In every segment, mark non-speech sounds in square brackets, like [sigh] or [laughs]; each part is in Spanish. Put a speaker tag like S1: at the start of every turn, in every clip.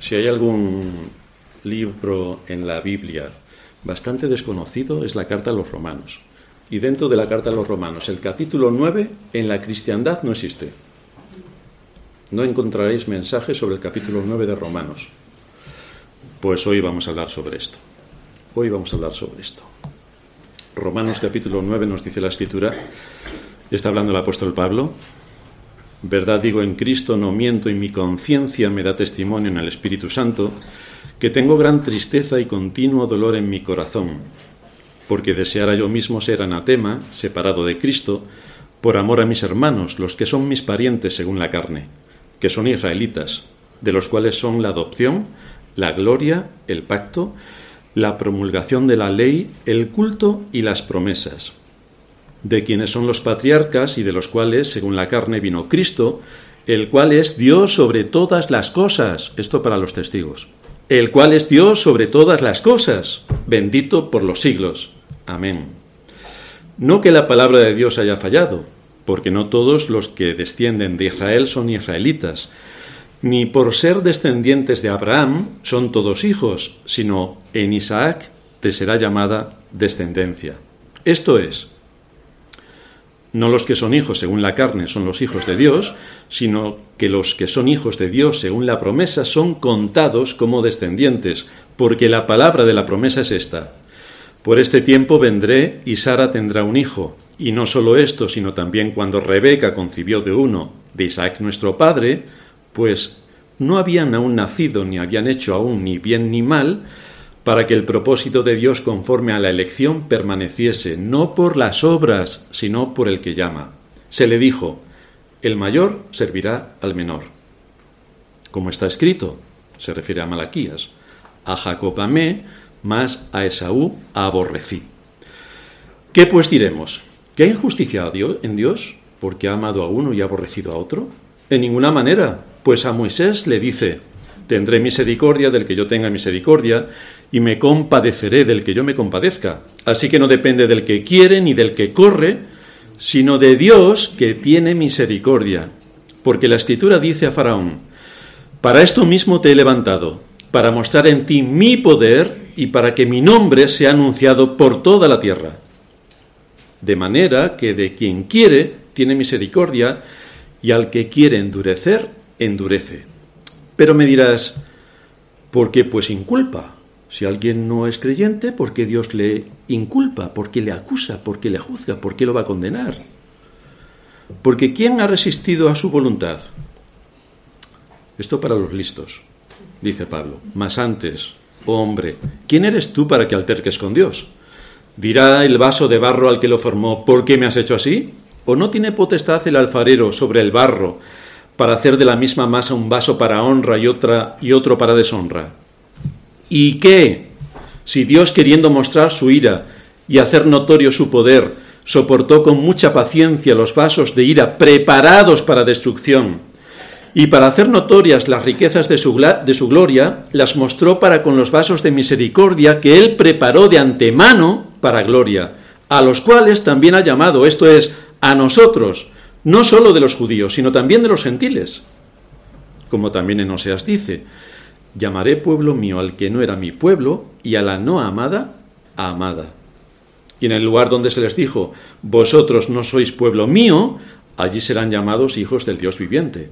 S1: Si hay algún libro en la Biblia bastante desconocido, es la carta a los romanos. Y dentro de la carta a los romanos, el capítulo 9 en la cristiandad no existe. No encontraréis mensajes sobre el capítulo 9 de Romanos. Pues hoy vamos a hablar sobre esto. Hoy vamos a hablar sobre esto. Romanos capítulo 9 nos dice la escritura, está hablando el apóstol Pablo, verdad digo en Cristo, no miento y mi conciencia me da testimonio en el Espíritu Santo, que tengo gran tristeza y continuo dolor en mi corazón, porque deseara yo mismo ser anatema, separado de Cristo, por amor a mis hermanos, los que son mis parientes según la carne, que son israelitas, de los cuales son la adopción, la gloria, el pacto, la promulgación de la ley, el culto y las promesas, de quienes son los patriarcas y de los cuales, según la carne, vino Cristo, el cual es Dios sobre todas las cosas, esto para los testigos, el cual es Dios sobre todas las cosas, bendito por los siglos. Amén. No que la palabra de Dios haya fallado, porque no todos los que descienden de Israel son israelitas, ni por ser descendientes de Abraham son todos hijos, sino en Isaac te será llamada descendencia. Esto es, no los que son hijos según la carne son los hijos de Dios, sino que los que son hijos de Dios según la promesa son contados como descendientes, porque la palabra de la promesa es esta. Por este tiempo vendré y Sara tendrá un hijo, y no solo esto, sino también cuando Rebeca concibió de uno, de Isaac nuestro padre, pues no habían aún nacido ni habían hecho aún ni bien ni mal, para que el propósito de Dios conforme a la elección permaneciese, no por las obras, sino por el que llama. Se le dijo, el mayor servirá al menor. Como está escrito, se refiere a Malaquías, a Jacob amé, más a Esaú aborrecí. ¿Qué pues diremos? ¿Que ha injusticia en Dios porque ha amado a uno y ha aborrecido a otro? En ninguna manera, pues a Moisés le dice, tendré misericordia del que yo tenga misericordia, y me compadeceré del que yo me compadezca. Así que no depende del que quiere ni del que corre, sino de Dios que tiene misericordia. Porque la escritura dice a Faraón, para esto mismo te he levantado, para mostrar en ti mi poder y para que mi nombre sea anunciado por toda la tierra. De manera que de quien quiere tiene misericordia y al que quiere endurecer, endurece. Pero me dirás, ¿por qué pues inculpa? Si alguien no es creyente, ¿por qué Dios le inculpa? ¿Por qué le acusa? ¿Por qué le juzga? ¿Por qué lo va a condenar? Porque ¿quién ha resistido a su voluntad? Esto para los listos, dice Pablo. Más antes, oh hombre, ¿quién eres tú para que alterques con Dios? ¿Dirá el vaso de barro al que lo formó, ¿por qué me has hecho así? ¿O no tiene potestad el alfarero sobre el barro para hacer de la misma masa un vaso para honra y, otra, y otro para deshonra? ¿Y qué? Si Dios, queriendo mostrar su ira y hacer notorio su poder, soportó con mucha paciencia los vasos de ira preparados para destrucción, y para hacer notorias las riquezas de su, gloria, las mostró para con los vasos de misericordia que él preparó de antemano para gloria, a los cuales también ha llamado, esto es, a nosotros, no solo de los judíos, sino también de los gentiles. Como también en Oseas dice, llamaré pueblo mío al que no era mi pueblo y a la no amada, amada. Y en el lugar donde se les dijo, vosotros no sois pueblo mío, allí serán llamados hijos del Dios viviente.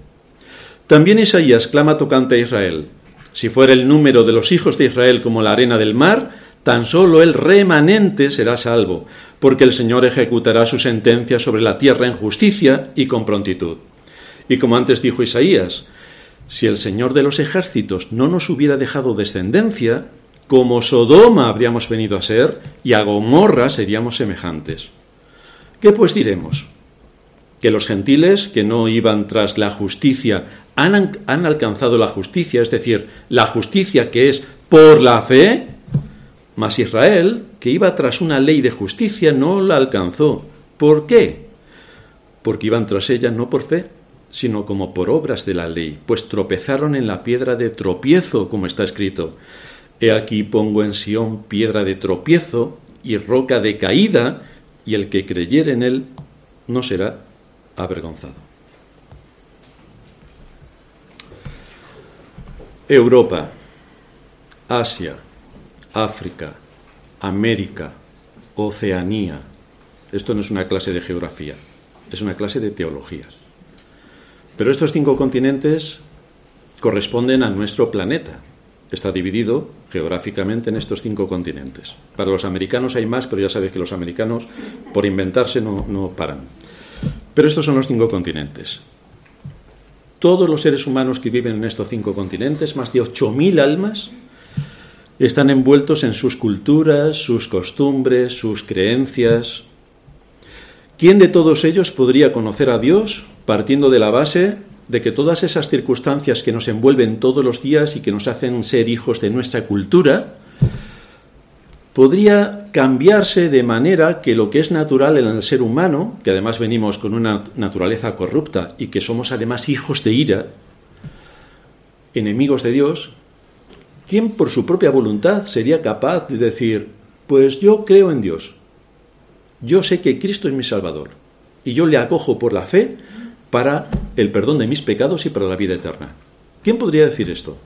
S1: También Isaías clama tocante a Israel, si fuera el número de los hijos de Israel como la arena del mar, tan solo el remanente será salvo, porque el Señor ejecutará su sentencia sobre la tierra en justicia y con prontitud. Y como antes dijo Isaías, si el Señor de los ejércitos no nos hubiera dejado descendencia, como Sodoma habríamos venido a ser, y a Gomorra seríamos semejantes. ¿Qué pues diremos? Que los gentiles que no iban tras la justicia han, han alcanzado la justicia, es decir, la justicia que es por la fe, mas Israel, que iba tras una ley de justicia, no la alcanzó. ¿Por qué? Porque iban tras ella no por fe, sino como por obras de la ley, pues tropezaron en la piedra de tropiezo, como está escrito. He aquí pongo en Sión piedra de tropiezo y roca de caída, y el que creyere en él no será avergonzado. Europa, Asia, África, América, Oceanía. Esto no es una clase de geografía, es una clase de teologías. Pero estos cinco continentes corresponden a nuestro planeta. Está dividido geográficamente en estos cinco continentes. Para los americanos hay más, pero ya sabéis que los americanos, por inventarse, no, no paran. Pero estos son los cinco continentes. Todos los seres humanos que viven en estos cinco continentes, más de 8.000 almas, están envueltos en sus culturas, sus costumbres, sus creencias. ¿Quién de todos ellos podría conocer a Dios partiendo de la base de que todas esas circunstancias que nos envuelven todos los días y que nos hacen ser hijos de nuestra cultura, podría cambiarse de manera que lo que es natural en el ser humano, que además venimos con una naturaleza corrupta y que somos además hijos de ira, enemigos de Dios, ¿quién por su propia voluntad sería capaz de decir, pues yo creo en Dios, yo sé que Cristo es mi Salvador y yo le acojo por la fe para el perdón de mis pecados y para la vida eterna? ¿Quién podría decir esto?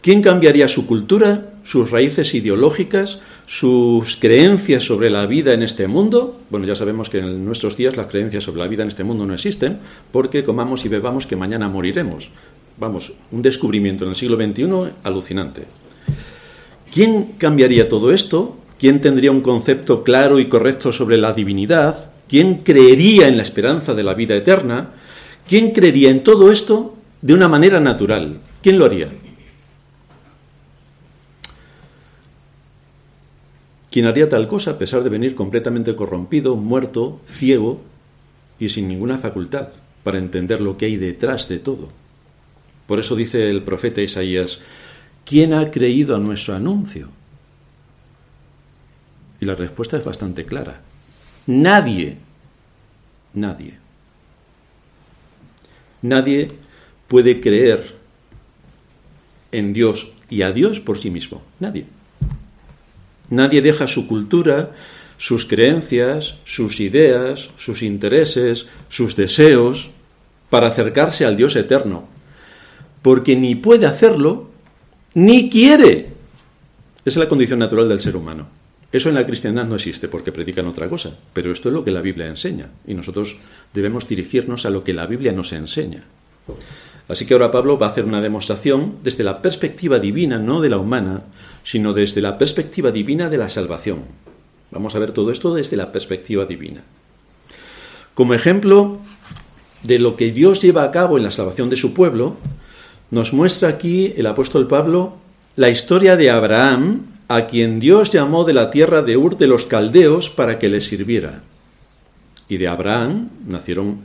S1: ¿Quién cambiaría su cultura, sus raíces ideológicas, sus creencias sobre la vida en este mundo? Bueno, ya sabemos que en nuestros días las creencias sobre la vida en este mundo no existen, porque comamos y bebamos que mañana moriremos. Vamos, un descubrimiento en el siglo XXI alucinante. ¿Quién cambiaría todo esto? ¿Quién tendría un concepto claro y correcto sobre la divinidad? ¿Quién creería en la esperanza de la vida eterna? ¿Quién creería en todo esto de una manera natural? ¿Quién lo haría? ¿Quién haría tal cosa a pesar de venir completamente corrompido, muerto, ciego y sin ninguna facultad para entender lo que hay detrás de todo. Por eso dice el profeta Isaías, ¿quién ha creído a nuestro anuncio? Y la respuesta es bastante clara. Nadie, nadie. Nadie puede creer en Dios y a Dios por sí mismo. Nadie. Nadie deja su cultura, sus creencias, sus ideas, sus intereses, sus deseos para acercarse al Dios eterno, porque ni puede hacerlo, ni quiere. Esa es la condición natural del ser humano. Eso en la cristiandad no existe porque predican otra cosa, pero esto es lo que la Biblia enseña y nosotros debemos dirigirnos a lo que la Biblia nos enseña. Así que ahora Pablo va a hacer una demostración desde la perspectiva divina, no de la humana, sino desde la perspectiva divina de la salvación. Vamos a ver todo esto desde la perspectiva divina. Como ejemplo de lo que Dios lleva a cabo en la salvación de su pueblo, nos muestra aquí el apóstol Pablo la historia de Abraham, a quien Dios llamó de la tierra de Ur de los Caldeos para que le sirviera. Y de Abraham nacieron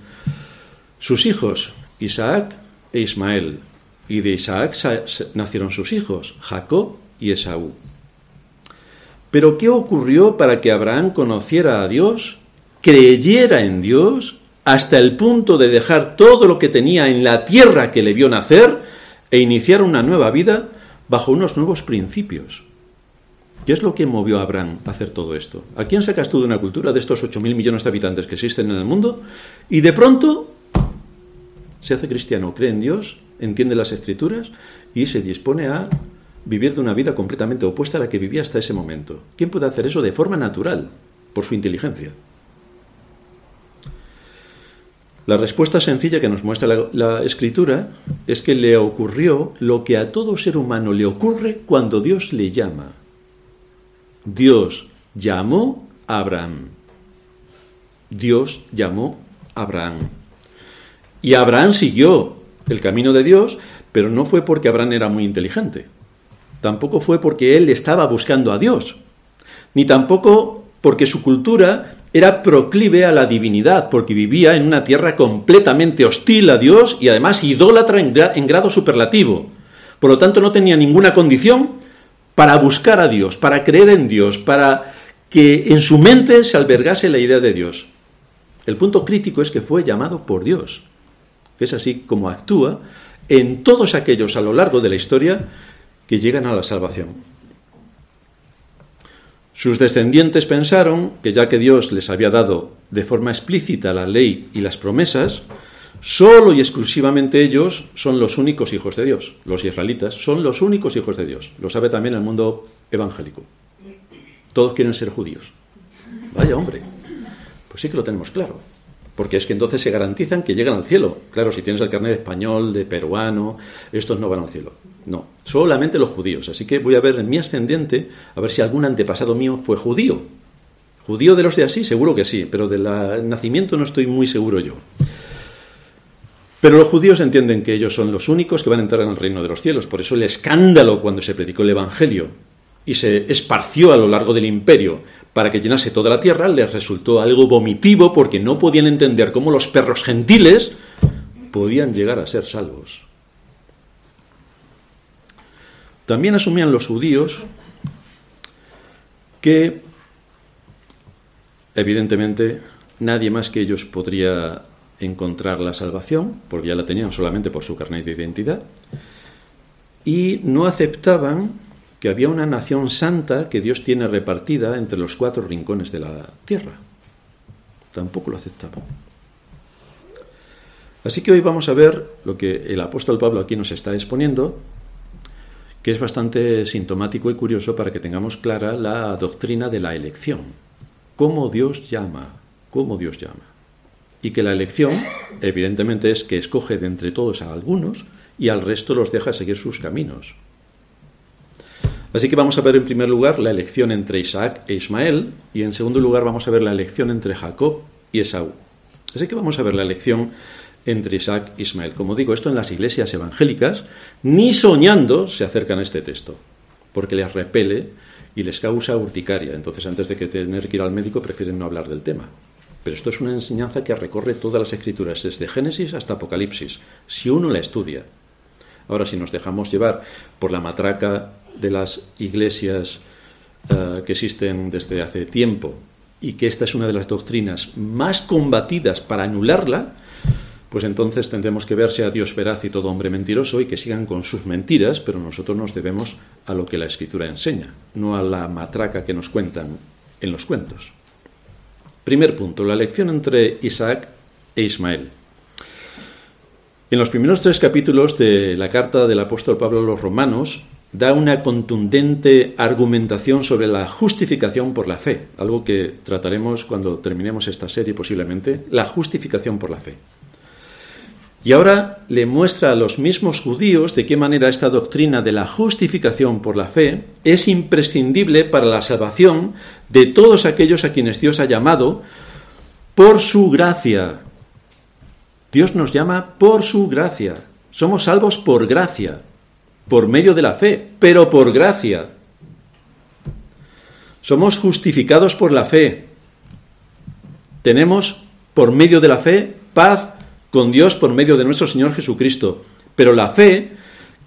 S1: sus hijos, Isaac e Ismael. Y de Isaac nacieron sus hijos, Jacob y Esaú. Pero ¿qué ocurrió para que Abraham conociera a Dios, creyera en Dios, hasta el punto de dejar todo lo que tenía en la tierra que le vio nacer e iniciar una nueva vida bajo unos nuevos principios? ¿Qué es lo que movió a Abraham a hacer todo esto? ¿A quién sacas tú de una cultura de estos 8.000 millones de habitantes que existen en el mundo? Y de pronto se hace cristiano, cree en Dios, entiende las escrituras y se dispone a vivir de una vida completamente opuesta a la que vivía hasta ese momento. ¿Quién puede hacer eso de forma natural? Por su inteligencia. La respuesta sencilla que nos muestra la, escritura es que le ocurrió lo que a todo ser humano le ocurre cuando Dios le llama. Dios llamó a Abraham. Dios llamó a Abraham. Y Abraham siguió el camino de Dios, pero no fue porque Abraham era muy inteligente tampoco fue porque él estaba buscando a Dios, ni tampoco porque su cultura era proclive a la divinidad, porque vivía en una tierra completamente hostil a Dios y además idólatra en, grado superlativo. Por lo tanto, no tenía ninguna condición para buscar a Dios, para creer en Dios, para que en su mente se albergase la idea de Dios. El punto crítico es que fue llamado por Dios, es así como actúa en todos aquellos a lo largo de la historia que llegan a la salvación. Sus descendientes pensaron que ya que Dios les había dado de forma explícita la ley y las promesas, Solo y exclusivamente ellos son los únicos hijos de Dios. Los israelitas son los únicos hijos de Dios. Lo sabe también el mundo evangélico. Todos quieren ser judíos. Vaya hombre. Pues sí que lo tenemos claro. Porque es que entonces se garantizan que llegan al cielo. Claro, si tienes el carnet de español, de peruano, estos no van al cielo. No, solamente los judíos. Así que voy a ver en mi ascendiente, a ver si algún antepasado mío fue judío. ¿Judío de los de así? Seguro que sí, pero del nacimiento no estoy muy seguro yo. Pero los judíos entienden que ellos son los únicos que van a entrar en el reino de los cielos. Por eso el escándalo cuando se predicó el Evangelio y se esparció a lo largo del imperio para que llenase toda la tierra, les resultó algo vomitivo porque no podían entender cómo los perros gentiles podían llegar a ser salvos. También asumían los judíos que, evidentemente, nadie más que ellos podría encontrar la salvación, porque ya la tenían solamente por su carnet de identidad, y no aceptaban que había una nación santa que Dios tiene repartida entre los cuatro rincones de la tierra. Tampoco lo aceptaban. Así que hoy vamos a ver lo que el apóstol Pablo aquí nos está exponiendo, que es bastante sintomático y curioso para que tengamos clara la doctrina de la elección. Cómo Dios llama, cómo Dios llama. Y que la elección, evidentemente, es que escoge de entre todos a algunos y al resto los deja seguir sus caminos. Así que vamos a ver en primer lugar la elección entre Isaac e Ismael y en segundo lugar vamos a ver la elección entre Jacob y Esaú. Así que vamos a ver la elección entre Isaac e Ismael. Como digo, esto en las iglesias evangélicas ni soñando se acercan a este texto, porque les repele y les causa urticaria. Entonces, antes de que tener que ir al médico, prefieren no hablar del tema. Pero esto es una enseñanza que recorre todas las escrituras, desde Génesis hasta Apocalipsis, si uno la estudia. Ahora, si nos dejamos llevar por la matraca de las iglesias eh, que existen desde hace tiempo y que esta es una de las doctrinas más combatidas para anularla, pues entonces tendremos que verse a Dios veraz y todo hombre mentiroso y que sigan con sus mentiras, pero nosotros nos debemos a lo que la escritura enseña, no a la matraca que nos cuentan en los cuentos. Primer punto, la lección entre Isaac e Ismael. En los primeros tres capítulos de la carta del apóstol Pablo a los romanos, da una contundente argumentación sobre la justificación por la fe, algo que trataremos cuando terminemos esta serie posiblemente, la justificación por la fe. Y ahora le muestra a los mismos judíos de qué manera esta doctrina de la justificación por la fe es imprescindible para la salvación de todos aquellos a quienes Dios ha llamado por su gracia. Dios nos llama por su gracia. Somos salvos por gracia por medio de la fe, pero por gracia. Somos justificados por la fe. Tenemos por medio de la fe paz con Dios por medio de nuestro Señor Jesucristo. Pero la fe,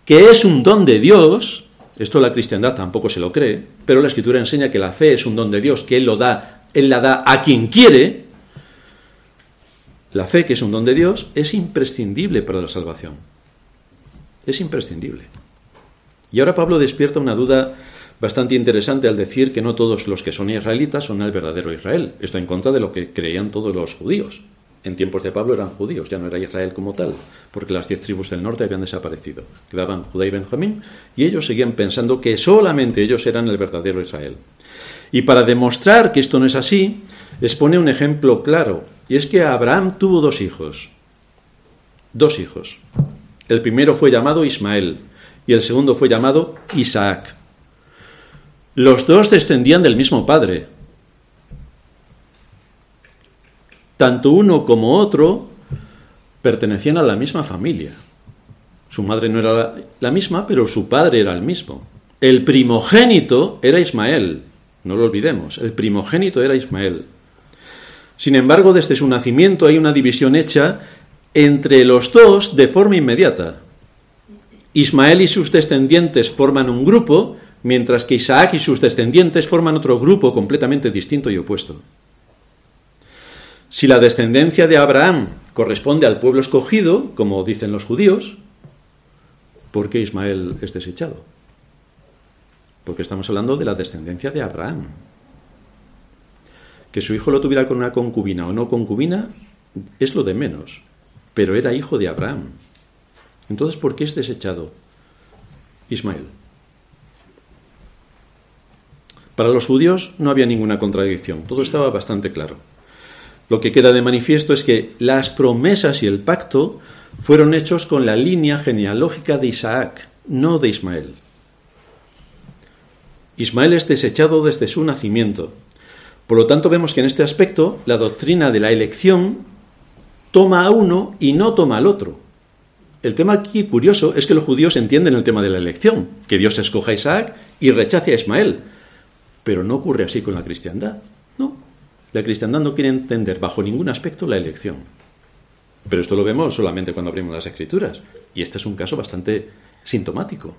S1: que es un don de Dios, esto la cristiandad tampoco se lo cree, pero la escritura enseña que la fe es un don de Dios, que Él lo da, Él la da a quien quiere. La fe, que es un don de Dios, es imprescindible para la salvación. Es imprescindible. Y ahora Pablo despierta una duda bastante interesante al decir que no todos los que son israelitas son el verdadero Israel. Esto en contra de lo que creían todos los judíos. En tiempos de Pablo eran judíos, ya no era Israel como tal, porque las diez tribus del norte habían desaparecido. Quedaban Judá y Benjamín, y ellos seguían pensando que solamente ellos eran el verdadero Israel. Y para demostrar que esto no es así, expone un ejemplo claro, y es que Abraham tuvo dos hijos. Dos hijos. El primero fue llamado Ismael, y el segundo fue llamado Isaac. Los dos descendían del mismo padre. Tanto uno como otro pertenecían a la misma familia. Su madre no era la misma, pero su padre era el mismo. El primogénito era Ismael, no lo olvidemos, el primogénito era Ismael. Sin embargo, desde su nacimiento hay una división hecha entre los dos de forma inmediata. Ismael y sus descendientes forman un grupo, mientras que Isaac y sus descendientes forman otro grupo completamente distinto y opuesto. Si la descendencia de Abraham corresponde al pueblo escogido, como dicen los judíos, ¿por qué Ismael es desechado? Porque estamos hablando de la descendencia de Abraham. Que su hijo lo tuviera con una concubina o no concubina es lo de menos. pero era hijo de Abraham. Entonces, ¿por qué es desechado Ismael? Para los judíos no había ninguna contradicción, todo estaba bastante claro. Lo que queda de manifiesto es que las promesas y el pacto fueron hechos con la línea genealógica de Isaac, no de Ismael. Ismael es desechado desde su nacimiento. Por lo tanto, vemos que en este aspecto la doctrina de la elección toma a uno y no toma al otro. El tema aquí curioso es que los judíos entienden el tema de la elección, que Dios escoja a Isaac y rechace a Ismael. Pero no ocurre así con la cristiandad. No. La cristiandad no quiere entender bajo ningún aspecto la elección. Pero esto lo vemos solamente cuando abrimos las escrituras. Y este es un caso bastante sintomático.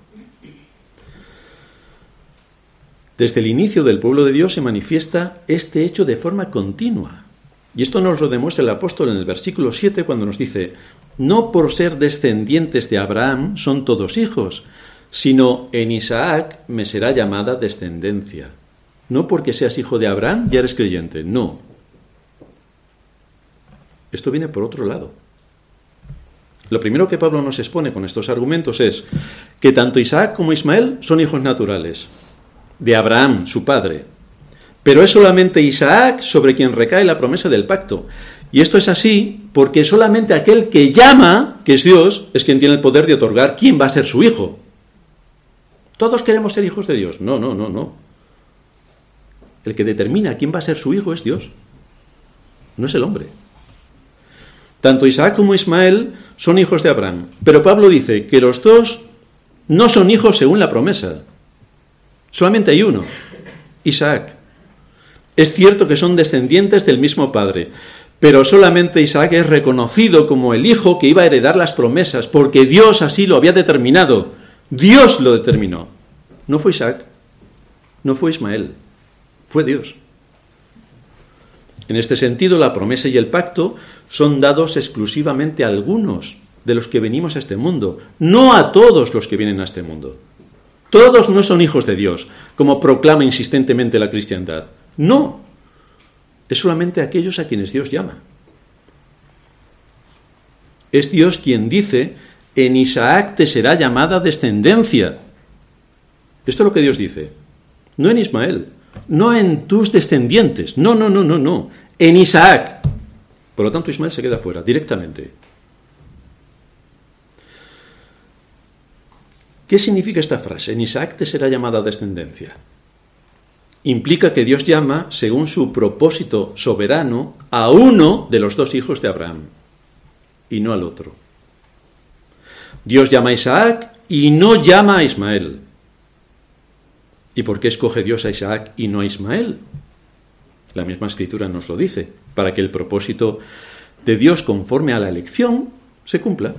S1: Desde el inicio del pueblo de Dios se manifiesta este hecho de forma continua. Y esto nos lo demuestra el apóstol en el versículo 7 cuando nos dice, no por ser descendientes de Abraham son todos hijos, sino en Isaac me será llamada descendencia. No porque seas hijo de Abraham ya eres creyente, no. Esto viene por otro lado. Lo primero que Pablo nos expone con estos argumentos es que tanto Isaac como Ismael son hijos naturales de Abraham, su padre. Pero es solamente Isaac sobre quien recae la promesa del pacto. Y esto es así porque solamente aquel que llama, que es Dios, es quien tiene el poder de otorgar quién va a ser su hijo. Todos queremos ser hijos de Dios. No, no, no, no. El que determina quién va a ser su hijo es Dios. No es el hombre. Tanto Isaac como Ismael son hijos de Abraham. Pero Pablo dice que los dos no son hijos según la promesa. Solamente hay uno, Isaac. Es cierto que son descendientes del mismo padre, pero solamente Isaac es reconocido como el hijo que iba a heredar las promesas, porque Dios así lo había determinado. Dios lo determinó. No fue Isaac, no fue Ismael, fue Dios. En este sentido, la promesa y el pacto son dados exclusivamente a algunos de los que venimos a este mundo, no a todos los que vienen a este mundo. Todos no son hijos de Dios, como proclama insistentemente la cristiandad. No, es solamente aquellos a quienes Dios llama. Es Dios quien dice, en Isaac te será llamada descendencia. Esto es lo que Dios dice. No en Ismael, no en tus descendientes, no, no, no, no, no, en Isaac. Por lo tanto, Ismael se queda fuera directamente. ¿Qué significa esta frase? En Isaac te será llamada descendencia implica que Dios llama, según su propósito soberano, a uno de los dos hijos de Abraham y no al otro. Dios llama a Isaac y no llama a Ismael. ¿Y por qué escoge Dios a Isaac y no a Ismael? La misma escritura nos lo dice, para que el propósito de Dios conforme a la elección se cumpla.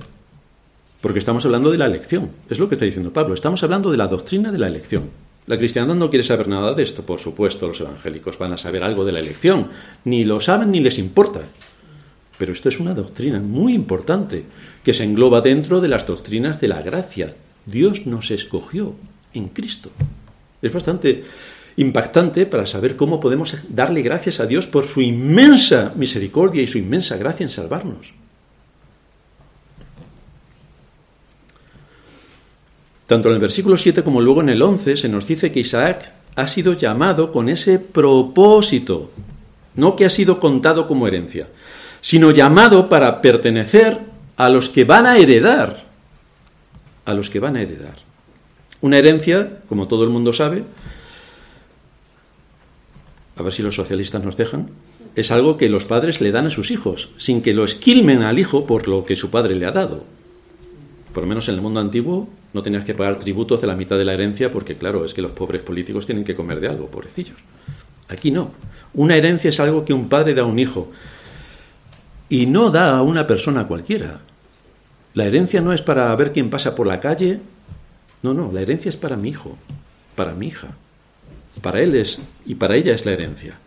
S1: Porque estamos hablando de la elección, es lo que está diciendo Pablo, estamos hablando de la doctrina de la elección. La cristiandad no quiere saber nada de esto, por supuesto, los evangélicos van a saber algo de la elección, ni lo saben ni les importa. Pero esto es una doctrina muy importante que se engloba dentro de las doctrinas de la gracia. Dios nos escogió en Cristo. Es bastante impactante para saber cómo podemos darle gracias a Dios por su inmensa misericordia y su inmensa gracia en salvarnos. Tanto en el versículo 7 como luego en el 11 se nos dice que Isaac ha sido llamado con ese propósito, no que ha sido contado como herencia, sino llamado para pertenecer a los que van a heredar, a los que van a heredar. Una herencia, como todo el mundo sabe, a ver si los socialistas nos dejan, es algo que los padres le dan a sus hijos, sin que lo esquilmen al hijo por lo que su padre le ha dado. Por lo menos en el mundo antiguo no tenías que pagar tributos de la mitad de la herencia porque, claro, es que los pobres políticos tienen que comer de algo, pobrecillos. Aquí no. Una herencia es algo que un padre da a un hijo y no da a una persona cualquiera. La herencia no es para ver quién pasa por la calle. No, no, la herencia es para mi hijo, para mi hija. Para él es y para ella es la herencia.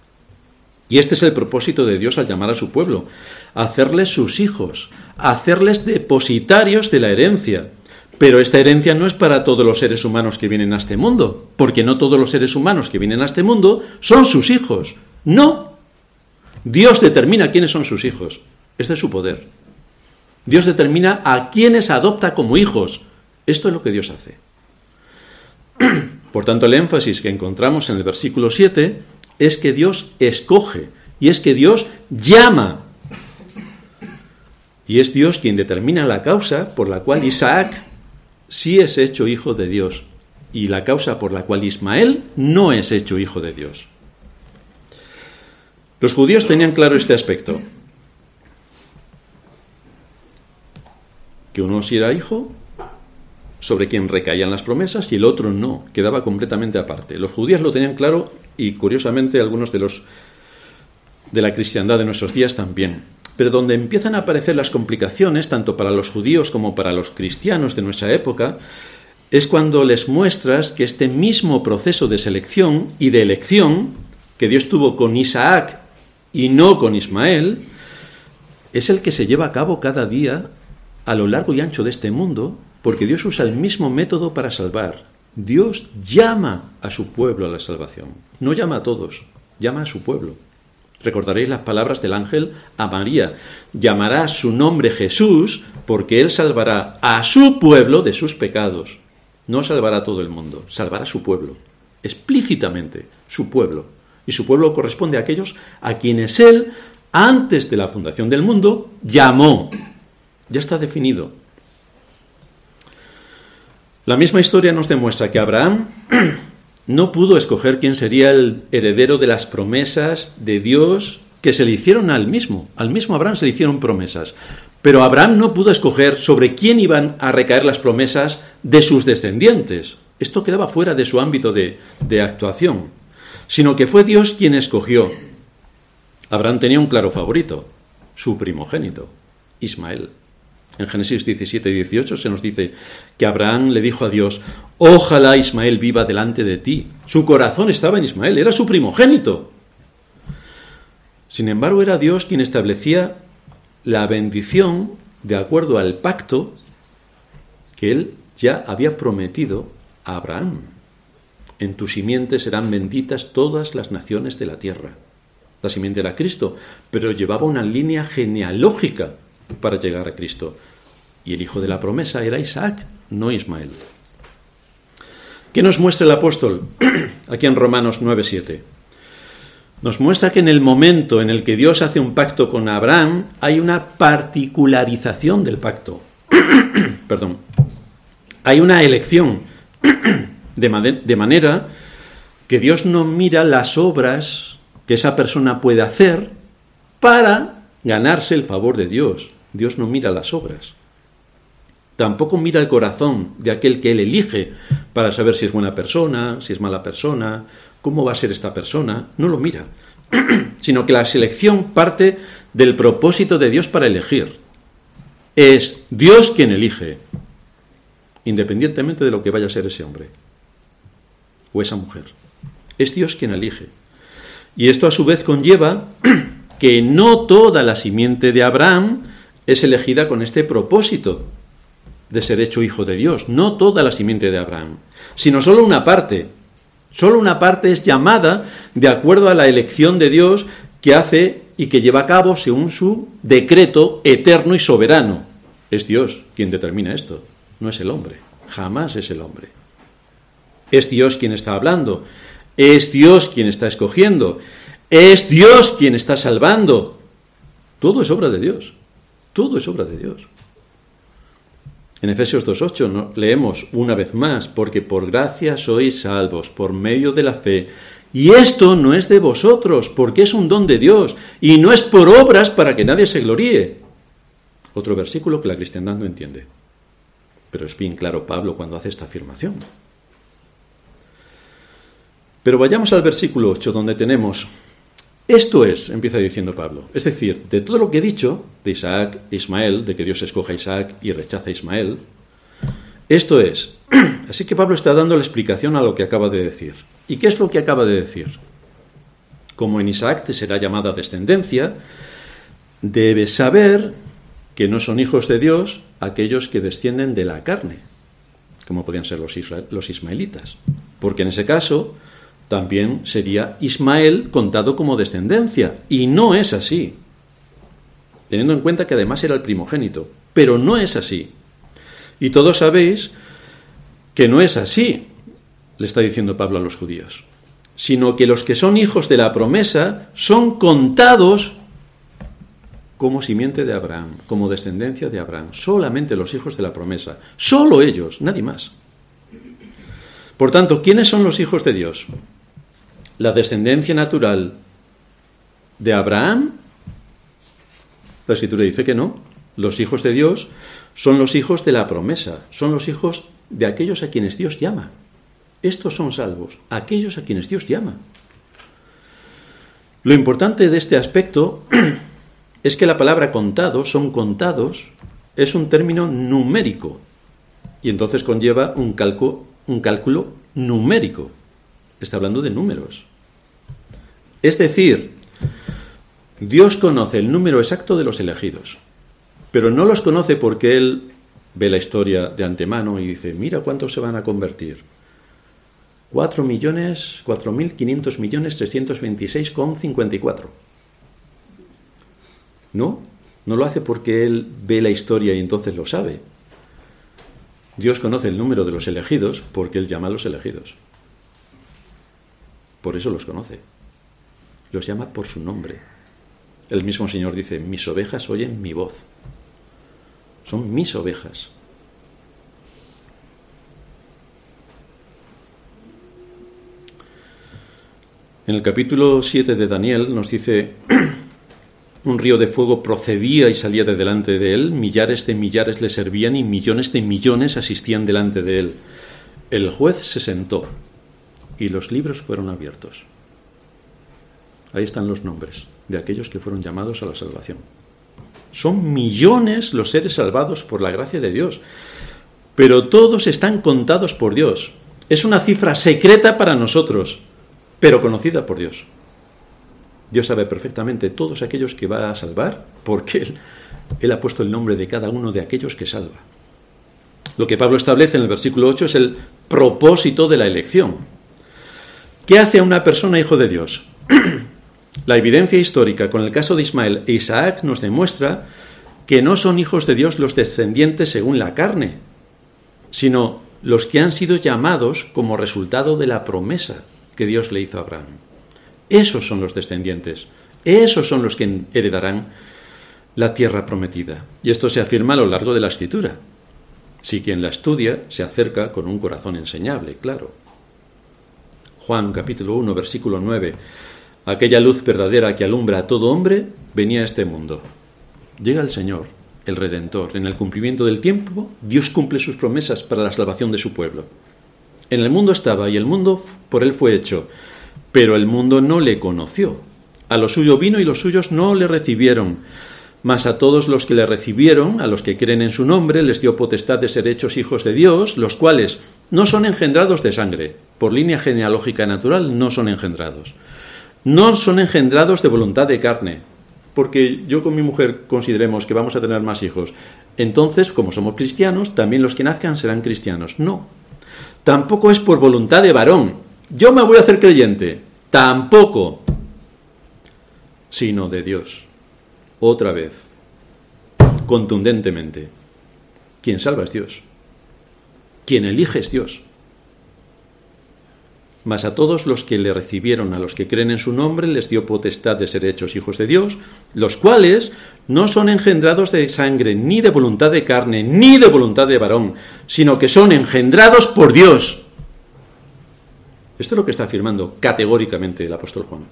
S1: Y este es el propósito de Dios al llamar a su pueblo, hacerles sus hijos, hacerles depositarios de la herencia, pero esta herencia no es para todos los seres humanos que vienen a este mundo, porque no todos los seres humanos que vienen a este mundo son sus hijos. No. Dios determina quiénes son sus hijos. Este es su poder. Dios determina a quienes adopta como hijos. Esto es lo que Dios hace. [clears throat] Por tanto, el énfasis que encontramos en el versículo 7 es que Dios escoge y es que Dios llama. Y es Dios quien determina la causa por la cual Isaac sí es hecho hijo de Dios y la causa por la cual Ismael no es hecho hijo de Dios. Los judíos tenían claro este aspecto, que uno sí era hijo sobre quien recaían las promesas y el otro no, quedaba completamente aparte. Los judíos lo tenían claro y curiosamente algunos de los de la cristiandad de nuestros días también. Pero donde empiezan a aparecer las complicaciones, tanto para los judíos como para los cristianos de nuestra época, es cuando les muestras que este mismo proceso de selección y de elección que Dios tuvo con Isaac y no con Ismael, es el que se lleva a cabo cada día a lo largo y ancho de este mundo porque Dios usa el mismo método para salvar. Dios llama a su pueblo a la salvación. No llama a todos, llama a su pueblo. Recordaréis las palabras del ángel a María. Llamará su nombre Jesús porque él salvará a su pueblo de sus pecados. No salvará a todo el mundo, salvará a su pueblo. Explícitamente, su pueblo. Y su pueblo corresponde a aquellos a quienes él, antes de la fundación del mundo, llamó. Ya está definido. La misma historia nos demuestra que Abraham [clears throat] no pudo escoger quién sería el heredero de las promesas de Dios que se le hicieron al mismo. Al mismo Abraham se le hicieron promesas. Pero Abraham no pudo escoger sobre quién iban a recaer las promesas de sus descendientes. Esto quedaba fuera de su ámbito de, de actuación. Sino que fue Dios quien escogió. Abraham tenía un claro favorito, su primogénito, Ismael. En Génesis 17 y 18 se nos dice que Abraham le dijo a Dios, ojalá Ismael viva delante de ti. Su corazón estaba en Ismael, era su primogénito. Sin embargo, era Dios quien establecía la bendición de acuerdo al pacto que él ya había prometido a Abraham. En tu simiente serán benditas todas las naciones de la tierra. La simiente era Cristo, pero llevaba una línea genealógica para llegar a Cristo. Y el hijo de la promesa era Isaac, no Ismael. ¿Qué nos muestra el apóstol [clears throat] aquí en Romanos 9:7? Nos muestra que en el momento en el que Dios hace un pacto con Abraham hay una particularización del pacto. [clears throat] Perdón. Hay una elección [clears throat] de, de manera que Dios no mira las obras que esa persona puede hacer para ganarse el favor de Dios. Dios no mira las obras. Tampoco mira el corazón de aquel que él elige para saber si es buena persona, si es mala persona, cómo va a ser esta persona. No lo mira, [clears throat] sino que la selección parte del propósito de Dios para elegir. Es Dios quien elige, independientemente de lo que vaya a ser ese hombre o esa mujer. Es Dios quien elige. Y esto a su vez conlleva [clears throat] que no toda la simiente de Abraham es elegida con este propósito de ser hecho hijo de Dios, no toda la simiente de Abraham, sino solo una parte. Solo una parte es llamada de acuerdo a la elección de Dios que hace y que lleva a cabo según su decreto eterno y soberano. Es Dios quien determina esto, no es el hombre, jamás es el hombre. Es Dios quien está hablando, es Dios quien está escogiendo, es Dios quien está salvando. Todo es obra de Dios. Todo es obra de Dios. En Efesios 2.8 leemos una vez más, porque por gracia sois salvos, por medio de la fe. Y esto no es de vosotros, porque es un don de Dios, y no es por obras para que nadie se gloríe. Otro versículo que la cristiandad no entiende. Pero es bien claro Pablo cuando hace esta afirmación. Pero vayamos al versículo 8, donde tenemos esto es, empieza diciendo Pablo. Es decir, de todo lo que he dicho, de Isaac Ismael, de que Dios escoja a Isaac y rechaza a Ismael, esto es. [clears throat] Así que Pablo está dando la explicación a lo que acaba de decir. ¿Y qué es lo que acaba de decir? Como en Isaac te será llamada descendencia, debes saber que no son hijos de Dios aquellos que descienden de la carne, como podían ser los, los ismaelitas. Porque en ese caso, también sería Ismael contado como descendencia. Y no es así. Teniendo en cuenta que además era el primogénito. pero no es así. Y todos sabéis que no es así, le está diciendo Pablo a los judíos, sino que los que son hijos de la promesa son contados como simiente de Abraham, como descendencia de Abraham, solamente los hijos de la promesa, solo ellos, nadie más. Por tanto, ¿quiénes son los hijos de Dios? La descendencia natural de Abraham. La escritura dice que no. Los hijos de Dios son los hijos de la promesa, son los hijos de aquellos a quienes Dios llama. Estos son salvos, aquellos a quienes Dios llama. Lo importante de este aspecto [clears throat] es que la palabra contado, son contados, es un término numérico y entonces conlleva un un cálculo numérico. Está hablando de números. Es decir, Dios conoce el número exacto de los elegidos, pero no los conoce porque Él ve la historia de antemano y dice, mira cuántos se van a convertir. 4 millones, 4.500 millones 326,54. No, no lo hace porque Él ve la historia y entonces lo sabe. Dios conoce el número de los elegidos porque Él llama a los elegidos. Por eso los conoce. Los llama por su nombre. El mismo Señor dice, mis ovejas oyen mi voz. Son mis ovejas. En el capítulo 7 de Daniel nos dice [clears throat] un río de fuego procedía y salía de delante de él, millares de millares le servían y millones de millones asistían delante de él. El juez se sentó y los libros fueron abiertos. Ahí están los nombres de aquellos que fueron llamados a la salvación. Son millones los seres salvados por la gracia de Dios, pero todos están contados por Dios. Es una cifra secreta para nosotros, pero conocida por Dios. Dios sabe perfectamente todos aquellos que va a salvar, porque él, ha puesto el nombre de cada uno de aquellos que salva. Lo que Pablo establece en el versículo 8 es el propósito de la elección. ¿Qué hace una persona hijo de Dios? [clears throat] la evidencia histórica con el caso de Ismael e Isaac nos demuestra que no son hijos de Dios los descendientes según la carne, sino los que han sido llamados como resultado de la promesa que Dios le hizo a Abraham. Esos son los descendientes, esos son los que heredarán la tierra prometida. Y esto se afirma a lo largo de la escritura. Si quien la estudia se acerca con un corazón enseñable, claro. Juan capítulo 1, versículo 9. Aquella luz verdadera que alumbra a todo hombre venía a este mundo. Llega el Señor, el Redentor. En el cumplimiento del tiempo, Dios cumple sus promesas para la salvación de su pueblo. En el mundo estaba y el mundo por él fue hecho pero el mundo no le conoció. A lo suyo vino y los suyos no le recibieron. Mas a todos los que le recibieron, a los que creen en su nombre, les dio potestad de ser hechos hijos de Dios, los cuales no son engendrados de sangre, por línea genealógica natural no son engendrados. No son engendrados de voluntad de carne, porque yo con mi mujer consideremos que vamos a tener más hijos. Entonces, como somos cristianos, también los que nazcan serán cristianos. No. Tampoco es por voluntad de varón. Yo me voy a hacer creyente tampoco, sino de Dios. Otra vez, contundentemente, quien salva es Dios, quien elige es Dios. Mas a todos los que le recibieron, a los que creen en su nombre, les dio potestad de ser hechos hijos de Dios, los cuales no son engendrados de sangre, ni de voluntad de carne, ni de voluntad de varón, sino que son engendrados por Dios. Esto es lo que está afirmando categóricamente el apóstol Juan.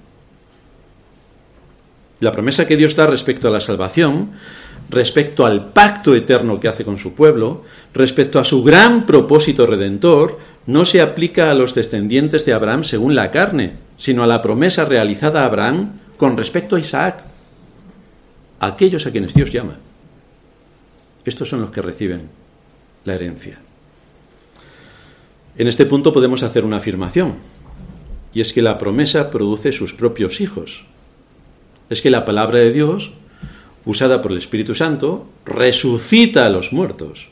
S1: La promesa que Dios da respecto a la salvación, respecto al pacto eterno que hace con su pueblo, respecto a su gran propósito redentor, no se aplica a los descendientes de Abraham según la carne, sino a la promesa realizada a Abraham con respecto a Isaac, aquellos a quienes Dios llama. Estos son los que reciben la herencia. En este punto podemos hacer una afirmación, y es que la promesa produce sus propios hijos. Es que la palabra de Dios, usada por el Espíritu Santo, resucita a los muertos,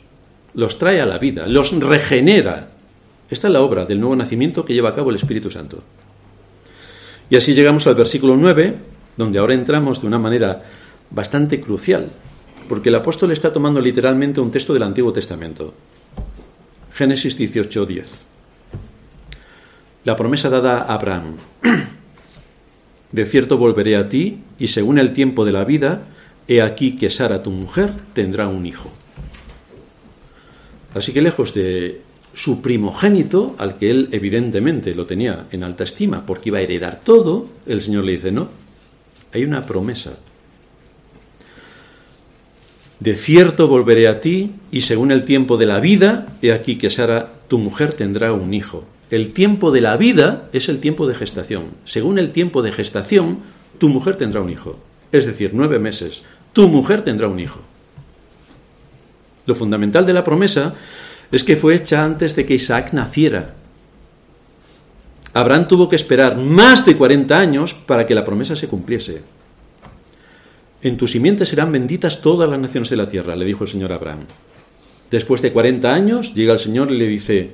S1: los trae a la vida, los regenera. Esta es la obra del nuevo nacimiento que lleva a cabo el Espíritu Santo. Y así llegamos al versículo 9, donde ahora entramos de una manera bastante crucial. porque el apóstol está tomando literalmente un texto del Antiguo Testamento. Génesis 18, 10. La promesa dada a Abraham. [clears throat] De cierto volveré a ti, y según el tiempo de la vida, he aquí que Sara, tu mujer, tendrá un hijo. Así que lejos de su primogénito, al que él evidentemente lo tenía en alta estima porque iba a heredar todo, el Señor le dice, no, hay una promesa. De cierto volveré a ti y según el tiempo de la vida, he aquí que Sara, tu mujer, tendrá un hijo. El tiempo de la vida es el tiempo de gestación. Según el tiempo de gestación, tu mujer tendrá un hijo. Es decir, nueve meses. Tu mujer tendrá un hijo. Lo fundamental de la promesa es que fue hecha antes de que Isaac naciera. Abraham tuvo que esperar más de 40 años para que la promesa se cumpliese. En tu simiente serán benditas todas las naciones de la tierra, le dijo el Señor a Abraham. Después de 40 años llega el Señor y le dice,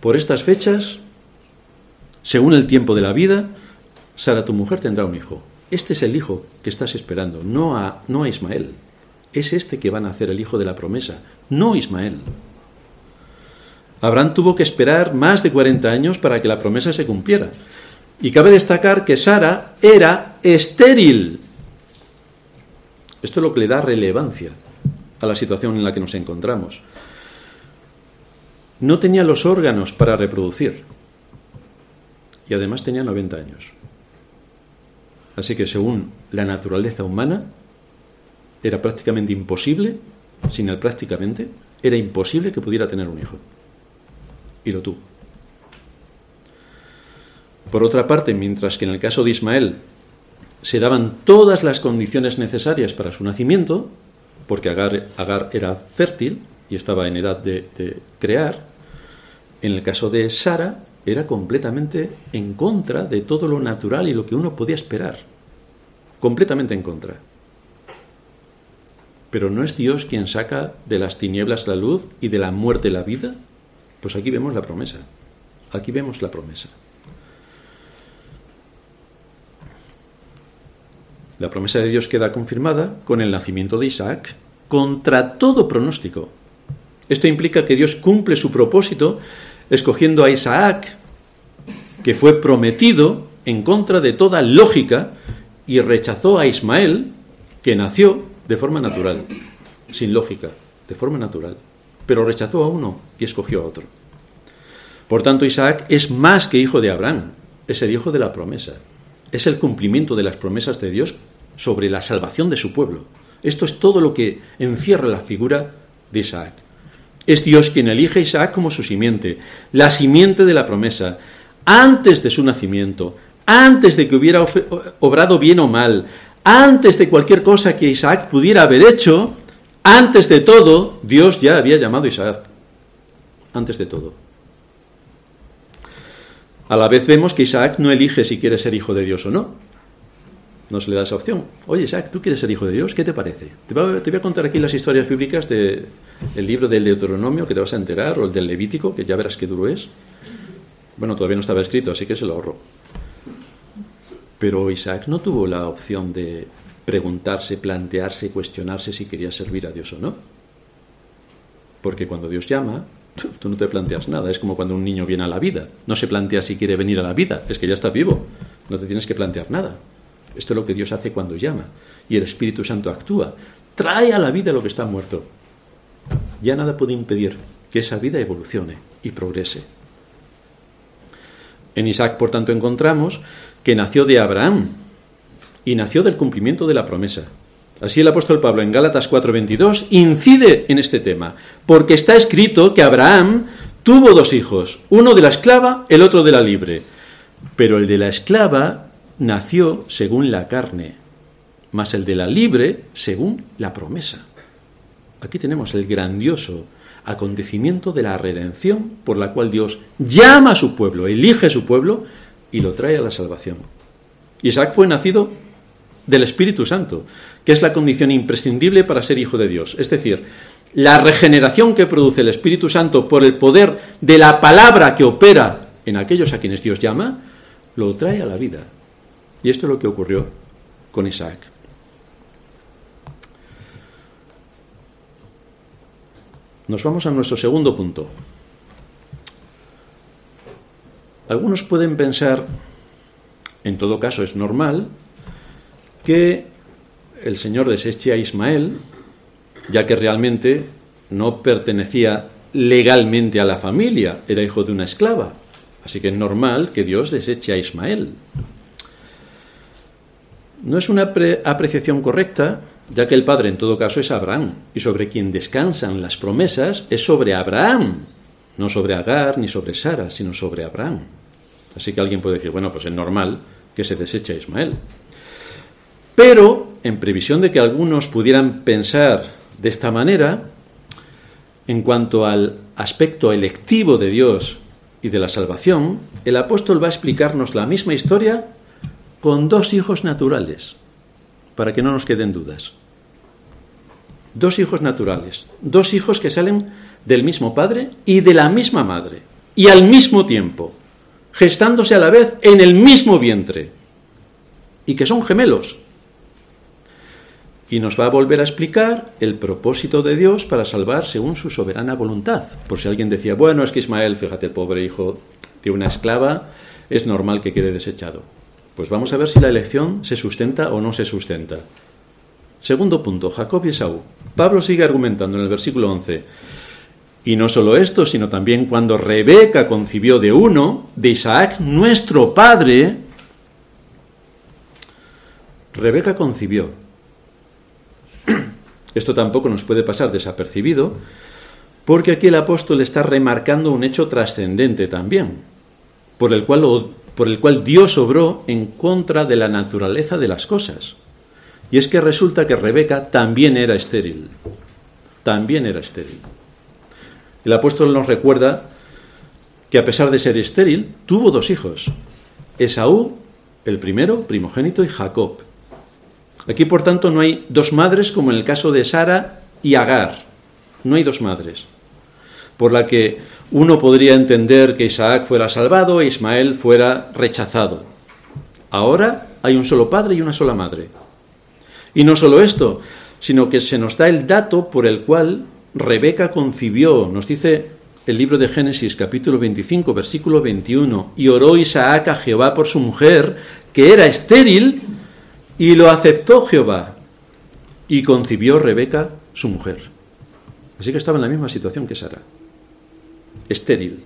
S1: por estas fechas, según el tiempo de la vida, Sara, tu mujer, tendrá un hijo. Este es el hijo que estás esperando, no a, no a Ismael es este que van a hacer el hijo de la promesa, no Ismael. Abraham tuvo que esperar más de 40 años para que la promesa se cumpliera. Y cabe destacar que Sara era estéril. Esto es lo que le da relevancia a la situación en la que nos encontramos. No tenía los órganos para reproducir. Y además tenía 90 años. Así que según la naturaleza humana, era prácticamente imposible, sin el prácticamente, era imposible que pudiera tener un hijo. Y lo tuvo. Por otra parte, mientras que en el caso de Ismael se daban todas las condiciones necesarias para su nacimiento, porque Agar, era fértil y estaba en edad de, de crear, en el caso de Sara era completamente en contra de todo lo natural y lo que uno podía esperar. Completamente en contra. Pero ¿no es Dios quien saca de las tinieblas la luz y de la muerte la vida? Pues aquí vemos la promesa. Aquí vemos la promesa. La promesa de Dios queda confirmada con el nacimiento de Isaac contra todo pronóstico. Esto implica que Dios cumple su propósito escogiendo a Isaac, que fue prometido en contra de toda lógica, y rechazó a Ismael, que nació de forma natural, sin lógica, de forma natural. Pero rechazó a uno y escogió a otro. Por tanto, Isaac es más que hijo de Abraham, es el hijo de la promesa. Es el cumplimiento de las promesas de Dios sobre la salvación de su pueblo. Esto es todo lo que encierra la figura de Isaac. Es Dios quien elige a Isaac como su simiente, la simiente de la promesa, antes de su nacimiento, antes de que hubiera obrado bien o mal, antes de cualquier cosa que Isaac pudiera haber hecho, antes de todo, Dios ya había llamado a Isaac. Antes de todo. A la vez vemos que Isaac no elige si quiere ser hijo de Dios o no. No se le da esa opción. Oye, Isaac, ¿tú quieres ser hijo de Dios? ¿Qué te parece? Te voy a, contar aquí las historias bíblicas del libro del Deuteronomio, que te vas a enterar, o el del Levítico, que ya verás qué duro es. Bueno, todavía no estaba escrito, así que se lo ahorro. Pero Isaac no tuvo la opción de preguntarse, plantearse, cuestionarse si quería servir a Dios o no. Porque cuando Dios llama, [laughs] tú no te planteas nada. Es como cuando un niño viene a la vida. No se plantea si quiere venir a la vida, es que ya está vivo. No te tienes que plantear nada. Esto es lo que Dios hace cuando llama. Y el Espíritu Santo actúa. Trae a la vida lo que está muerto. Ya nada puede impedir que esa vida evolucione y progrese. En Isaac, por tanto, encontramos que nació de Abraham y nació del cumplimiento de la promesa. Así el apóstol Pablo en Gálatas 4:22 incide en este tema, porque está escrito que Abraham tuvo dos hijos, uno de la esclava, el otro de la libre, pero el de la esclava nació según la carne, mas el de la libre según la promesa. Aquí tenemos el grandioso acontecimiento de la redención por la cual Dios llama a su pueblo, elige a su pueblo y lo trae a la salvación. Isaac fue nacido del Espíritu Santo, que es la condición imprescindible para ser hijo de Dios. Es decir, la regeneración que produce el Espíritu Santo por el poder de la palabra que opera en aquellos a quienes Dios llama, lo trae a la vida. Y esto es lo que ocurrió con Isaac. Nos vamos a nuestro segundo punto, algunos pueden pensar, en todo caso es normal, que el Señor deseche a Ismael, ya que realmente no pertenecía legalmente a la familia, era hijo de una esclava. Así que es normal que Dios deseche a Ismael. No es una apreciación correcta, ya que el padre en todo caso es Abraham, y sobre quien descansan las promesas es sobre Abraham, no sobre Agar ni sobre Sara, sino sobre Abraham. Así que alguien puede decir, bueno, pues es normal que se deseche a Ismael. Pero, en previsión de que algunos pudieran pensar de esta manera, en cuanto al aspecto electivo de Dios y de la salvación, el apóstol va a explicarnos la misma historia con dos hijos naturales, para que no nos queden dudas. Dos hijos naturales, dos hijos que salen del mismo padre y de la misma madre, y al mismo tiempo, gestándose a la vez en el mismo vientre, y que son gemelos, y nos va a volver a explicar el propósito de Dios para salvar según su soberana voluntad. Por si alguien decía, bueno, es que Ismael, fíjate, el pobre hijo de una esclava, es normal que quede desechado. Pues vamos a ver si la elección se sustenta o no se sustenta. Segundo punto, Jacob y Esaú. Pablo sigue argumentando en el versículo 11. Y no solo esto, sino también cuando Rebeca concibió de uno, de Isaac, nuestro padre, Rebeca concibió. [clears throat] Esto tampoco nos puede pasar desapercibido, porque aquí el apóstol está remarcando un hecho trascendente también, por el, cual, Dios obró en contra de la naturaleza de las cosas. Y es que resulta que Rebeca también era estéril, también era estéril. El apóstol nos recuerda que a pesar de ser estéril, tuvo dos hijos, Esaú, el primero, primogénito, y Jacob, Aquí, por tanto, no hay dos madres como en el caso de Sara y Agar. No hay dos madres. Por la que uno podría entender que Isaac fuera salvado e Ismael fuera rechazado. Ahora hay un solo padre y una sola madre. Y no solo esto, sino que se nos da el dato por el cual Rebeca concibió, nos dice el libro de Génesis capítulo 25 versículo 21, y oró Isaac a Jehová por su mujer, que era estéril, y lo aceptó Jehová y concibió Rebeca, su mujer. Así que estaba en la misma situación que Sara, estéril.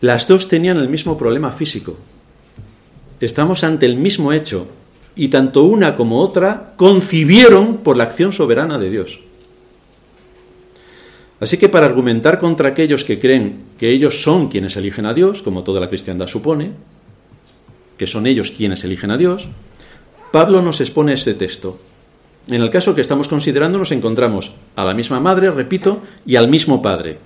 S1: Las dos tenían el mismo problema físico. Estamos ante el mismo hecho y tanto una como otra concibieron por la acción soberana de Dios. Así que para argumentar contra aquellos que creen que ellos son quienes eligen a Dios, como toda la cristiandad supone, que son ellos quienes eligen a Dios, Pablo nos expone este texto. En el caso que estamos considerando nos encontramos a la misma madre, repito, y al mismo padre.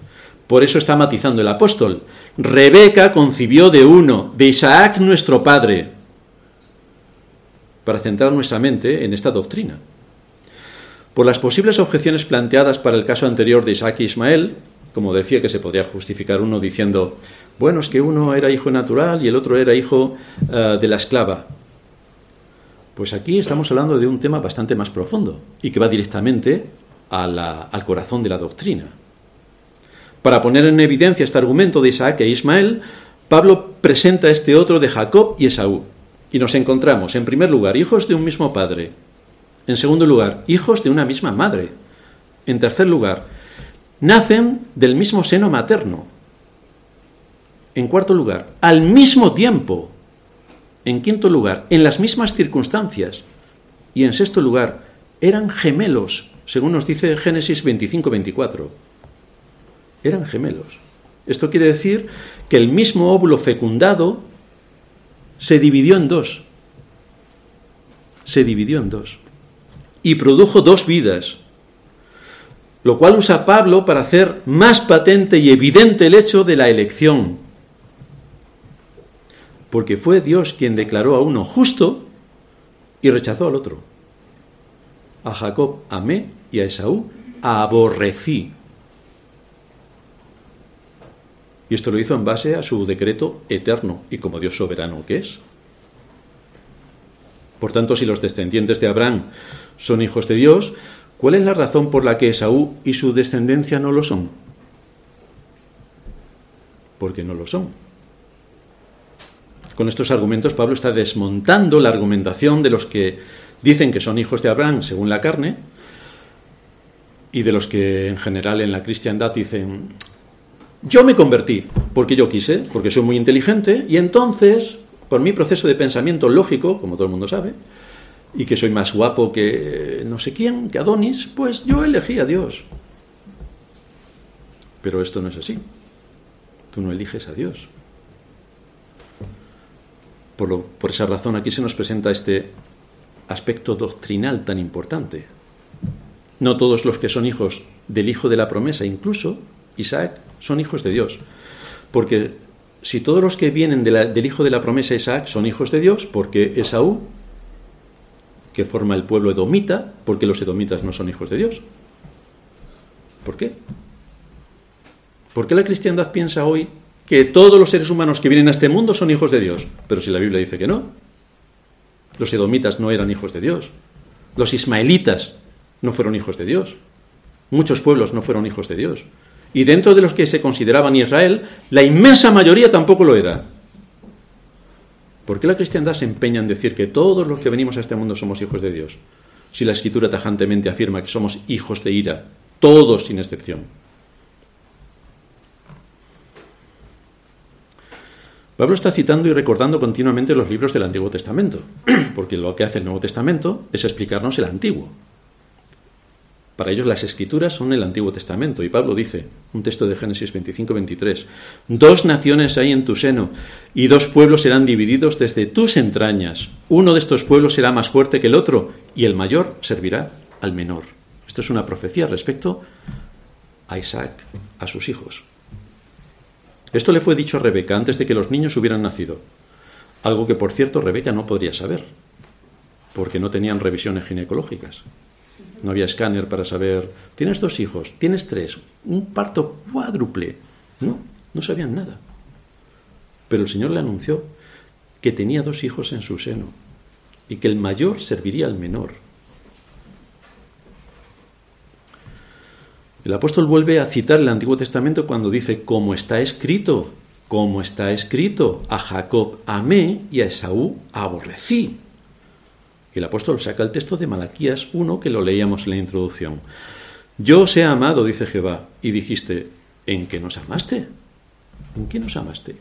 S1: Por eso está matizando el apóstol. Rebeca concibió de uno, de Isaac nuestro padre, para centrar nuestra mente en esta doctrina. Por las posibles objeciones planteadas para el caso anterior de Isaac e Ismael, como decía que se podría justificar uno diciendo, bueno, es que uno era hijo natural y el otro era hijo eh, de la esclava. Pues aquí estamos hablando de un tema bastante más profundo y que va directamente al corazón de la doctrina. Para poner en evidencia este argumento de Isaac e Ismael, Pablo presenta este otro de Jacob y Esaú. Y nos encontramos, en primer lugar, hijos de un mismo padre. En segundo lugar, hijos de una misma madre. En tercer lugar, nacen del mismo seno materno. En cuarto lugar, al mismo tiempo. En quinto lugar, en las mismas circunstancias. Y en sexto lugar, eran gemelos, según nos dice Génesis 25-24. Eran gemelos. Esto quiere decir que el mismo óvulo fecundado se dividió en dos. Se dividió en dos. Y produjo dos vidas, lo cual usa Pablo para hacer más patente y evidente el hecho de la elección. Porque fue Dios quien declaró a uno justo y rechazó al otro. A Jacob amé y a Esaú aborrecí. Y esto lo hizo en base a su decreto eterno y como Dios soberano que es. Por tanto, si los descendientes de Abraham son hijos de Dios, ¿Cuál es la razón por la que Esaú y su descendencia no lo son? Porque no lo son. Con estos argumentos Pablo está desmontando la argumentación de los que dicen que son hijos de Abraham según la carne y de los que en general en la cristiandad dicen, yo me convertí porque yo quise, porque soy muy inteligente y entonces, por mi proceso de pensamiento lógico, como todo el mundo sabe, y que soy más guapo que no sé quién, que Adonis, pues yo elegí a Dios. Pero esto no es así. Tú no eliges a Dios. Por, por esa razón aquí se nos presenta este aspecto doctrinal tan importante. No todos los que son hijos del hijo de la promesa, incluso Isaac, son hijos de Dios. Porque si todos los que vienen del hijo de la promesa Isaac son hijos de Dios, porque Esaú, que forma el pueblo edomita, porque los edomitas no son hijos de Dios. ¿Por qué? ¿Por qué la cristiandad piensa hoy que todos los seres humanos que vienen a este mundo son hijos de Dios? Pero si la Biblia dice que no. Los edomitas no eran hijos de Dios. Los ismaelitas no fueron hijos de Dios. Muchos pueblos no fueron hijos de Dios. Y dentro de los que se consideraban Israel, la inmensa mayoría tampoco lo era. ¿Por qué la cristiandad se empeña en decir que todos los que venimos a este mundo somos hijos de Dios? Si la escritura tajantemente afirma que somos hijos de ira, todos sin excepción. Pablo está citando y recordando continuamente los libros del Antiguo Testamento, [clears throat] porque lo que hace el Nuevo Testamento es explicarnos el Antiguo. Para ellos las escrituras son el Antiguo Testamento. Y Pablo dice, un texto de Génesis 25-23, dos naciones hay en tu seno y dos pueblos serán divididos desde tus entrañas. Uno de estos pueblos será más fuerte que el otro y el mayor servirá al menor. Esto es una profecía respecto a Isaac, a sus hijos. Esto le fue dicho a Rebeca antes de que los niños hubieran nacido. Algo que, por cierto, Rebeca no podría saber, porque no tenían revisiones ginecológicas. No había escáner para saber, tienes dos hijos, tienes tres, un parto cuádruple. No, no sabían nada. Pero el Señor le anunció que tenía dos hijos en su seno y que el mayor serviría al menor. El apóstol vuelve a citar el Antiguo Testamento cuando dice, como está escrito, como está escrito, a Jacob amé y a Esaú aborrecí. El apóstol saca el texto de Malaquías 1 que lo leíamos en la introducción. Yo os he amado, dice Jehová, y dijiste, ¿en qué nos amaste? ¿En qué nos amaste?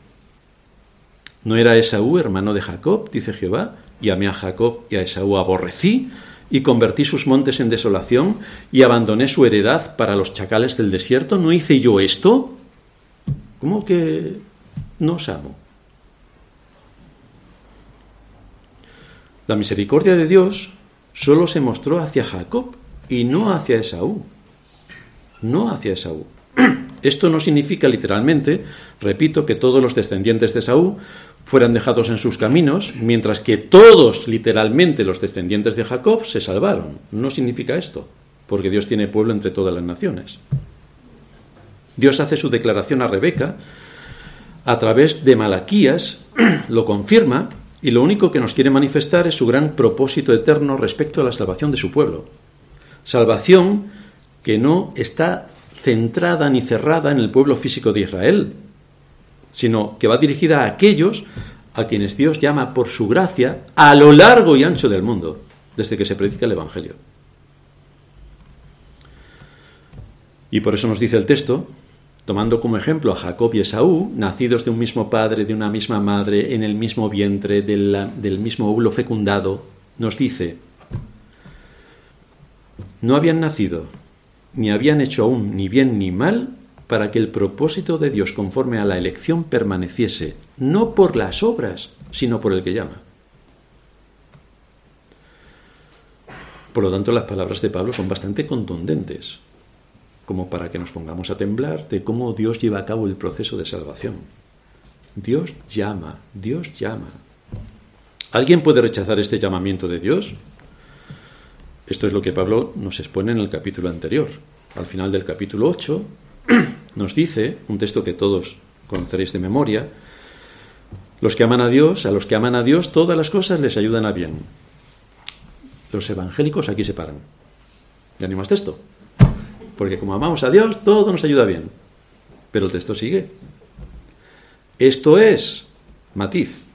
S1: ¿No era Esaú hermano de Jacob, dice Jehová, y amé a Jacob y a Esaú aborrecí, y convertí sus montes en desolación, y abandoné su heredad para los chacales del desierto? ¿No hice yo esto? ¿Cómo que no os amo? La misericordia de Dios solo se mostró hacia Jacob y no hacia Esaú. No hacia Esaú. [clears throat] Esto no significa literalmente, repito, que todos los descendientes de Esaú fueran dejados en sus caminos, mientras que todos, literalmente, los descendientes de Jacob se salvaron. No significa esto, porque Dios tiene pueblo entre todas las naciones. Dios hace su declaración a Rebeca a través de Malaquías, [clears throat] lo confirma y lo único que nos quiere manifestar es su gran propósito eterno respecto a la salvación de su pueblo. Salvación que no está centrada ni cerrada en el pueblo físico de Israel, sino que va dirigida a aquellos a quienes Dios llama por su gracia a lo largo y ancho del mundo, desde que se predica el Evangelio. Y por eso nos dice el texto, tomando como ejemplo a Jacob y Esaú, nacidos de un mismo padre, de una misma madre, en el mismo vientre, del, mismo óvulo fecundado, nos dice, no habían nacido, ni habían hecho aún ni bien ni mal, para que el propósito de Dios conforme a la elección permaneciese, no por las obras, sino por el que llama. Por lo tanto, las palabras de Pablo son bastante contundentes como para que nos pongamos a temblar de cómo Dios lleva a cabo el proceso de salvación. Dios llama, Dios llama. ¿Alguien puede rechazar este llamamiento de Dios? Esto es lo que Pablo nos expone en el capítulo anterior. Al final del capítulo 8 [clears throat] nos dice, un texto que todos conoceréis de memoria, los que aman a Dios, a los que aman a Dios, todas las cosas les ayudan a bien. Los evangélicos aquí se paran. Ya ni más texto. Porque como amamos a Dios, todo nos ayuda bien. Pero el texto sigue. Esto es, matiz,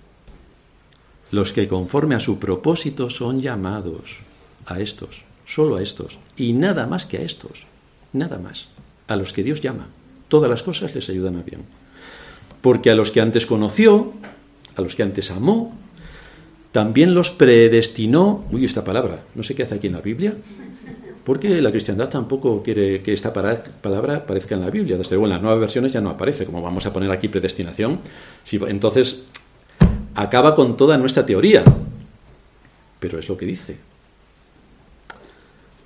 S1: los que conforme a su propósito son llamados a estos, solo a estos, y nada más que a estos, nada más, a los que Dios llama. Todas las cosas les ayudan a bien. Porque a los que antes conoció, a los que antes amó, también los predestinó, uy, esta palabra, no sé qué hace aquí en la Biblia, porque la cristiandad tampoco quiere que esta palabra aparezca en la Biblia. Desde luego en las nuevas versiones ya no aparece, como vamos a poner aquí predestinación. entonces acaba con toda nuestra teoría. Pero es lo que dice.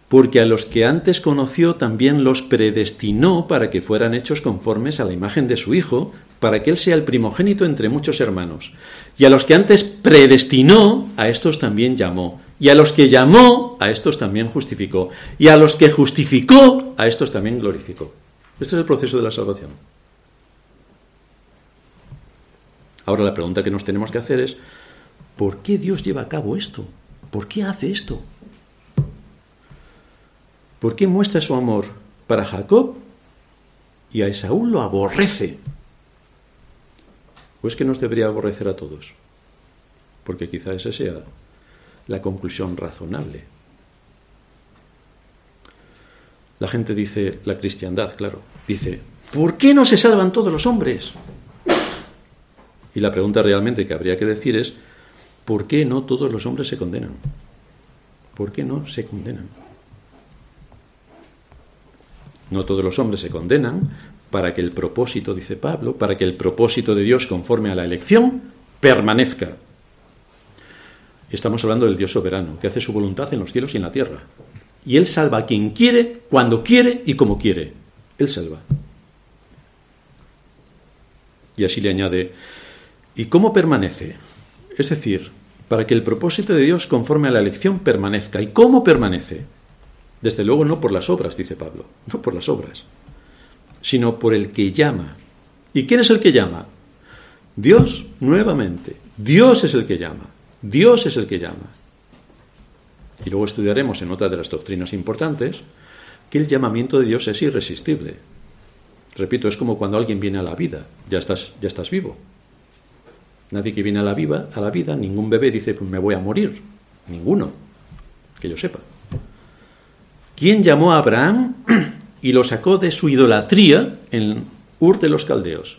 S1: Porque a los que antes conoció también los predestinó para que fueran hechos conformes a la imagen de su Hijo, para que Él sea el primogénito entre muchos hermanos. Y a los que antes predestinó, a estos también llamó. Y a los que llamó, a estos también justificó. Y a los que justificó, a estos también glorificó. Este es el proceso de la salvación. Ahora la pregunta que nos tenemos que hacer es, ¿por qué Dios lleva a cabo esto? ¿Por qué hace esto? ¿Por qué muestra su amor para Jacob y a Esaú lo aborrece? ¿O es que nos debería aborrecer a todos? Porque quizá esa sea la conclusión razonable. La gente dice, la cristiandad, claro, dice, ¿por qué no se salvan todos los hombres? Y la pregunta realmente que habría que decir es, ¿por qué no todos los hombres se condenan? ¿Por qué no se condenan? No todos los hombres se condenan para que el propósito, dice Pablo, para que el propósito de Dios conforme a la elección permanezca. Estamos hablando del Dios soberano, que hace su voluntad en los cielos y en la tierra. Y Él salva a quien quiere, cuando quiere y como quiere. Él salva. Y así le añade, ¿Y cómo permanece? Es decir, para que el propósito de Dios conforme a la elección permanezca. ¿Y cómo permanece? Desde luego no por las obras, dice Pablo, no por las obras, sino por el que llama. ¿Y quién es el que llama? Dios nuevamente. Dios es el que llama. Dios es el que llama. Y luego estudiaremos en otra de las doctrinas importantes que el llamamiento de Dios es irresistible. Repito, es como cuando alguien viene a la vida, ya estás, ya estás vivo. Nadie que viene a la, viva, a la vida, ningún bebé dice, pues me voy a morir. Ninguno, que yo sepa. ¿Quién llamó a Abraham y lo sacó de su idolatría en Ur de los Caldeos?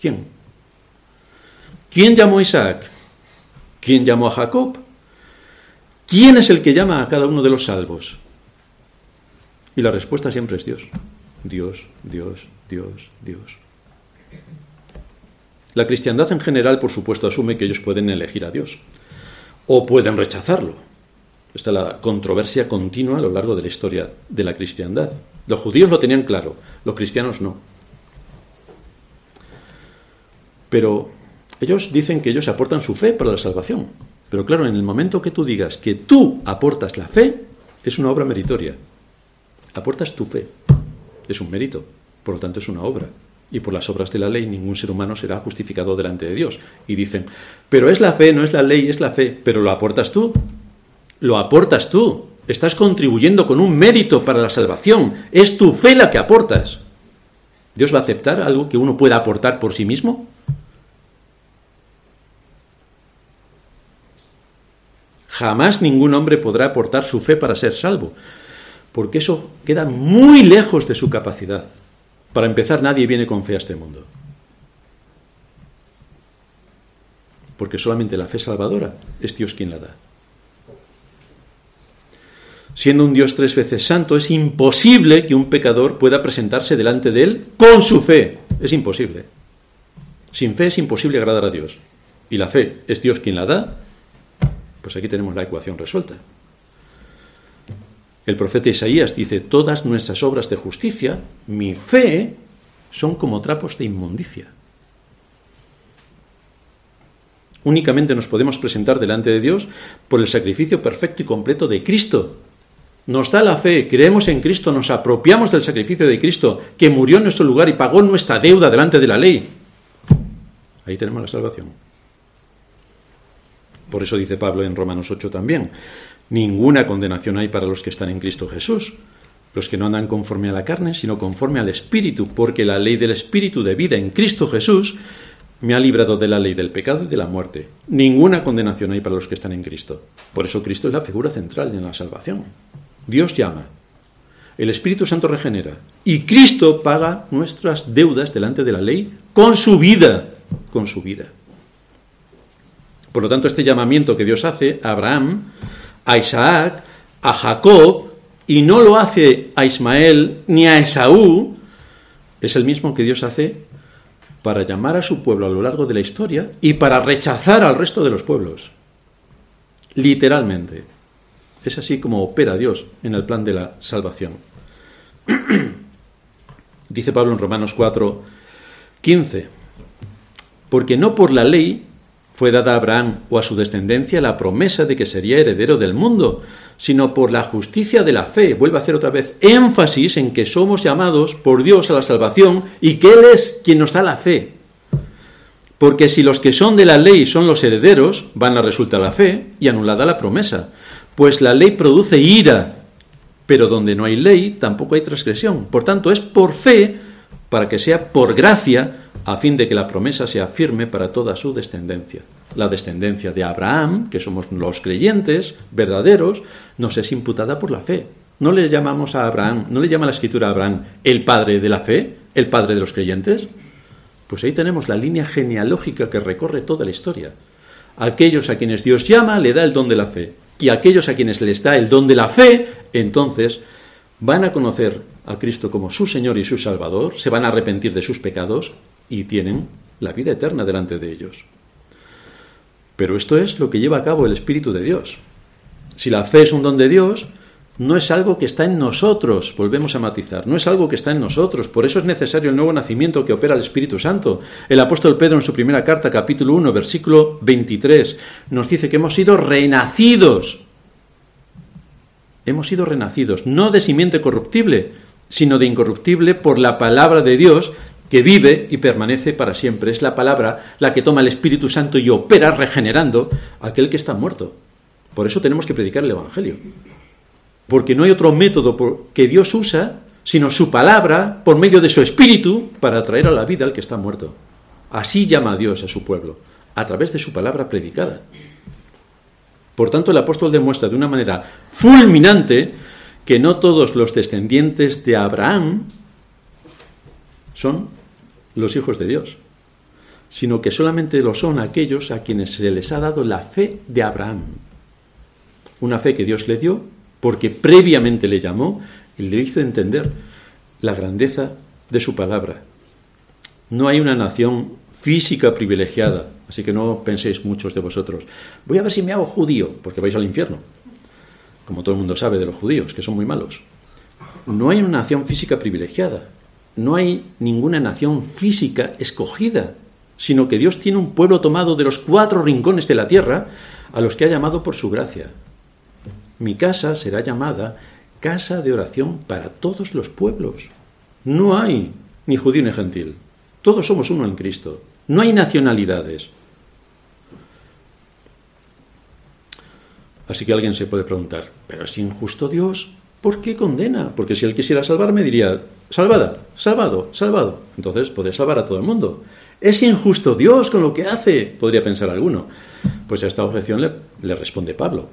S1: ¿Quién? ¿Quién llamó a Isaac? ¿Quién llamó a Jacob? ¿Quién es el que llama a cada uno de los salvos? Y la respuesta siempre es Dios. Dios, Dios, Dios, Dios. La cristiandad en general, por supuesto, asume que ellos pueden elegir a Dios o pueden rechazarlo. Esta es la controversia continua a lo largo de la historia de la cristiandad. Los judíos lo tenían claro, los cristianos no. Pero ellos dicen que ellos aportan su fe para la salvación. Pero claro, en el momento que tú digas que tú aportas la fe, es una obra meritoria. Aportas tu fe. Es un mérito. Por lo tanto, es una obra y por las obras de la ley ningún ser humano será justificado delante de Dios. Y dicen, pero es la fe, no es la ley, es la fe, pero lo aportas tú. Lo aportas tú. Estás contribuyendo con un mérito para la salvación. Es tu fe la que aportas. ¿Dios va a aceptar algo que uno pueda aportar por sí mismo? Jamás ningún hombre podrá aportar su fe para ser salvo, porque eso queda muy lejos de su capacidad. Para empezar, nadie viene con fe a este mundo. Porque solamente la fe salvadora es Dios quien la da. Siendo un Dios tres veces santo, es imposible que un pecador pueda presentarse delante de Él con su fe. Es imposible. Sin fe es imposible agradar a Dios. Y la fe es Dios quien la da. Pues aquí tenemos la ecuación resuelta. El profeta Isaías dice, todas nuestras obras de justicia, mi fe, son como trapos de inmundicia. Únicamente nos podemos presentar delante de Dios por el sacrificio perfecto y completo de Cristo. Nos da la fe, creemos en Cristo, nos apropiamos del sacrificio de Cristo, que murió en nuestro lugar y pagó nuestra deuda delante de la ley. Ahí tenemos la salvación. Por eso dice Pablo en Romanos 8 también, Ninguna condenación hay para los que están en Cristo Jesús, los que no andan conforme a la carne, sino conforme al Espíritu, porque la ley del Espíritu de vida en Cristo Jesús me ha librado de la ley del pecado y de la muerte. Ninguna condenación hay para los que están en Cristo. Por eso Cristo es la figura central en la salvación. Dios llama, el Espíritu Santo regenera y Cristo paga nuestras deudas delante de la ley con su vida, con su vida. Por lo tanto, este llamamiento que Dios hace a Abraham, a Isaac, a Jacob, y no lo hace a Ismael ni a Esaú, es el mismo que Dios hace para llamar a su pueblo a lo largo de la historia y para rechazar al resto de los pueblos. Literalmente. Es así como opera Dios en el plan de la salvación. [clears throat] Dice Pablo en Romanos 4, 15, porque no por la ley fue dada a Abraham o a su descendencia la promesa de que sería heredero del mundo, sino por la justicia de la fe. Vuelve a hacer otra vez énfasis en que somos llamados por Dios a la salvación y que Él es quien nos da la fe. Porque si los que son de la ley son los herederos, van a resultar la fe y anulada la promesa. Pues la ley produce ira, pero donde no hay ley tampoco hay transgresión. Por tanto, es por fe para que sea por gracia a fin de que la promesa sea firme para toda su descendencia. La descendencia de Abraham, que somos los creyentes verdaderos, nos es imputada por la fe. No le llamamos a Abraham, no le llama la escritura a Abraham el padre de la fe, el padre de los creyentes. Pues ahí tenemos la línea genealógica que recorre toda la historia. aquellos a quienes Dios llama le da el don de la fe. Y aquellos a quienes les da el don de la fe, entonces van a conocer a Cristo como su Señor y su Salvador, se van a arrepentir de sus pecados y tienen la vida eterna delante de ellos. Pero esto es lo que lleva a cabo el Espíritu de Dios. Si la fe es un don de Dios, no es algo que está en nosotros, volvemos a matizar, no es algo que está en nosotros, por eso es necesario el nuevo nacimiento que opera el Espíritu Santo. El apóstol Pedro en su primera carta, capítulo 1, versículo 23, nos dice que hemos sido renacidos. Hemos sido renacidos, no de simiente corruptible, sino de incorruptible por la palabra de Dios que vive y permanece para siempre. Es la palabra la que toma el Espíritu Santo y opera regenerando aquel que está muerto. Por eso tenemos que predicar el Evangelio. Porque no hay otro método que Dios usa sino su palabra por medio de su Espíritu para traer a la vida al que está muerto. Así llama Dios a su pueblo, a través de su palabra predicada. Por tanto, el apóstol demuestra de una manera fulminante que no todos los descendientes de Abraham son los hijos de Dios, sino que solamente lo son aquellos a quienes se les ha dado la fe de Abraham. Una fe que Dios le dio porque previamente le llamó y le hizo entender la grandeza de su palabra. No hay una nación física privilegiada, así que no penséis muchos de vosotros, voy a ver si me hago judío, porque vais al infierno, como todo el mundo sabe de los judíos, que son muy malos. No hay una nación física privilegiada, no hay ninguna nación física escogida, sino que Dios tiene un pueblo tomado de los cuatro rincones de la tierra a los que ha llamado por su gracia. Mi casa será llamada casa de oración para todos los pueblos. No hay ni judío ni gentil. Todos somos uno en Cristo. No hay nacionalidades. Así que alguien se puede preguntar, ¿pero es injusto Dios? ¿Por qué condena? Porque si Él quisiera salvarme diría, salvada, salvado, salvado. Entonces podría salvar a todo el mundo. ¿Es injusto Dios con lo que hace? Podría pensar alguno. Pues a esta objeción le, responde Pablo.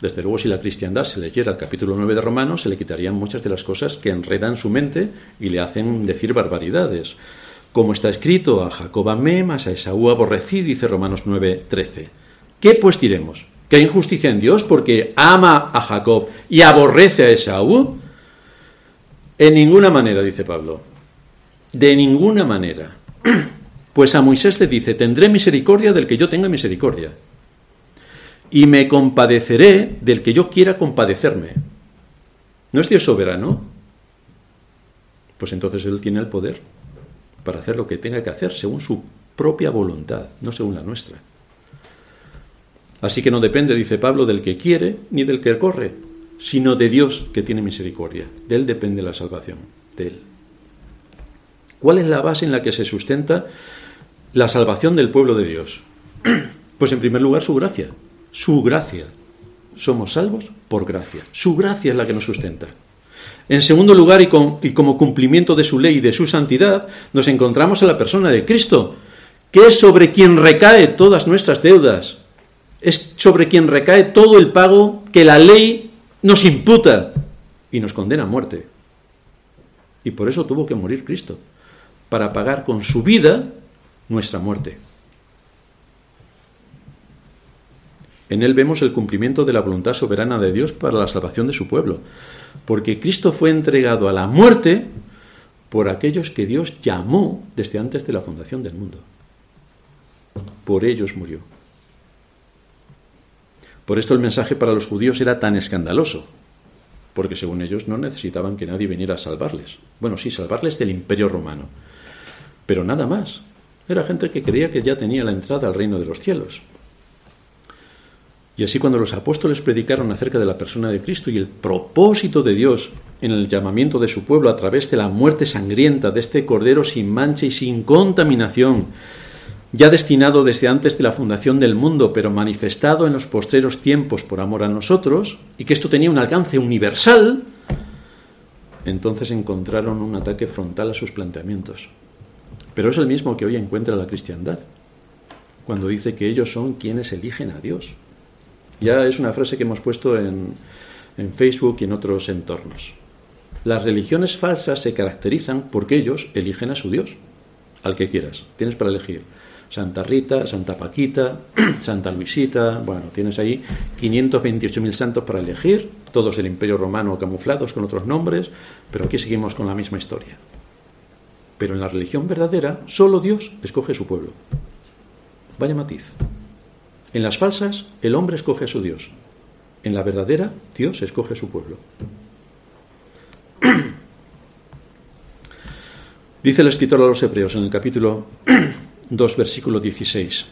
S1: Desde luego, si la cristiandad se leyera el capítulo 9 de Romanos, se le quitarían muchas de las cosas que enredan su mente y le hacen decir barbaridades. Como está escrito, a Jacob amé, mas a Esaú aborrecí, dice Romanos 9, 13. ¿Qué pues diremos? ¿Que hay injusticia en Dios porque ama a Jacob y aborrece a Esaú? En ninguna manera, dice Pablo. De ninguna manera. [clears throat] Pues a Moisés le dice, tendré misericordia del que yo tenga misericordia. Y me compadeceré del que yo quiera compadecerme. ¿No es Dios soberano? Pues entonces Él tiene el poder para hacer lo que tenga que hacer según su propia voluntad, no según la nuestra. Así que no depende, dice Pablo, del que quiere ni del que corre, sino de Dios que tiene misericordia. De Él depende la salvación, de Él. ¿Cuál es la base en la que se sustenta la salvación del pueblo de Dios? [clears throat] Pues en primer lugar su gracia, su gracia. somos salvos por gracia. Su gracia es la que nos sustenta. En segundo lugar, y, como cumplimiento de su ley y de su santidad, nos encontramos en la persona de Cristo, que es sobre quien recae todas nuestras deudas, es sobre quien recae todo el pago que la ley nos imputa y nos condena a muerte. Y por eso tuvo que morir Cristo, para pagar con su vida nuestra muerte. En él vemos el cumplimiento de la voluntad soberana de Dios para la salvación de su pueblo, porque Cristo fue entregado a la muerte por aquellos que Dios llamó desde antes de la fundación del mundo. Por ellos murió. Por esto el mensaje para los judíos era tan escandaloso, porque según ellos no necesitaban que nadie viniera a salvarles. Bueno, sí, salvarles del imperio romano, pero nada más. Era gente que creía que ya tenía la entrada al reino de los cielos. Y así cuando los apóstoles predicaron acerca de la persona de Cristo y el propósito de Dios en el llamamiento de su pueblo a través de la muerte sangrienta de este Cordero sin mancha y sin contaminación, ya destinado desde antes de la fundación del mundo, pero manifestado en los postreros tiempos por amor a nosotros, y que esto tenía un alcance universal, entonces encontraron un ataque frontal a sus planteamientos. Pero es el mismo que hoy encuentra la cristiandad, cuando dice que ellos son quienes eligen a Dios. Ya es una frase que hemos puesto en, en Facebook y en otros entornos. Las religiones falsas se caracterizan porque ellos eligen a su Dios, al que quieras. Tienes para elegir Santa Rita, Santa Paquita, [clears throat] Santa Luisita. Bueno, tienes ahí 528.000 santos para elegir, todos del Imperio Romano camuflados con otros nombres, pero aquí seguimos con la misma historia. Pero en la religión verdadera, solo Dios escoge su pueblo. Vaya matiz. En las falsas, el hombre escoge a su Dios. En la verdadera, Dios escoge a su pueblo. [clears throat] Dice el escritor a los hebreos en el capítulo [clears throat] 2, versículo 16.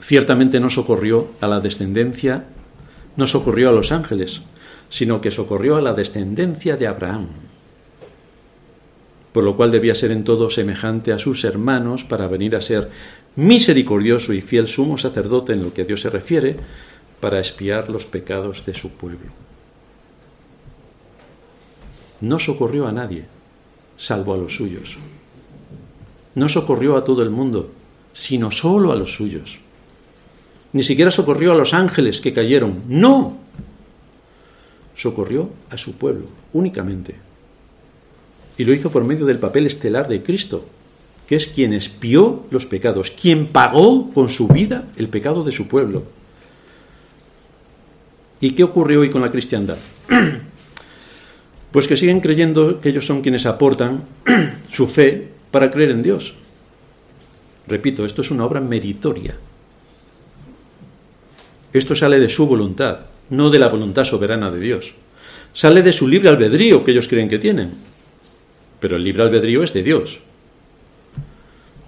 S1: Ciertamente no socorrió a la descendencia, no socorrió a los ángeles, sino que socorrió a la descendencia de Abraham, por lo cual debía ser en todo semejante a sus hermanos para venir a ser misericordioso y fiel sumo sacerdote en lo que a Dios se refiere, para espiar los pecados de su pueblo. No socorrió a nadie, salvo a los suyos. No socorrió a todo el mundo, sino solo a los suyos. Ni siquiera socorrió a los ángeles que cayeron. No. Socorrió a su pueblo, únicamente. Y lo hizo por medio del papel estelar de Cristo, que es quien espió los pecados, quien pagó con su vida el pecado de su pueblo. ¿Y qué ocurre hoy con la cristiandad? [clears throat] Pues que siguen creyendo que ellos son quienes aportan [clears throat] su fe para creer en Dios. Repito, esto es una obra meritoria. Esto sale de su voluntad, no de la voluntad soberana de Dios. Sale de su libre albedrío que ellos creen que tienen. Pero el libre albedrío es de Dios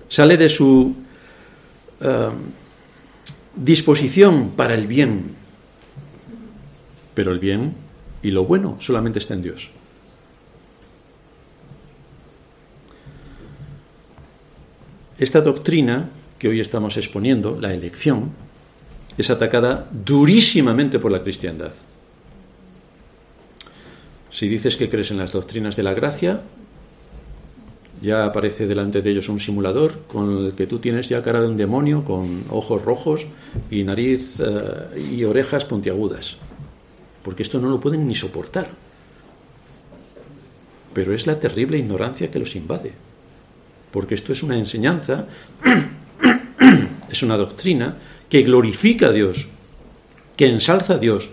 S1: sale de su eh, disposición para el bien. Pero el bien y lo bueno solamente está en Dios. Esta doctrina que hoy estamos exponiendo, la elección, es atacada durísimamente por la cristiandad. Si dices que crees en las doctrinas de la gracia, ya aparece delante de ellos un simulador con el que tú tienes ya cara de un demonio, con ojos rojos y nariz eh, y orejas puntiagudas. Porque esto no lo pueden ni soportar. Pero es la terrible ignorancia que los invade. Porque esto es una enseñanza, [clears throat] es una doctrina que glorifica a Dios, que ensalza a Dios,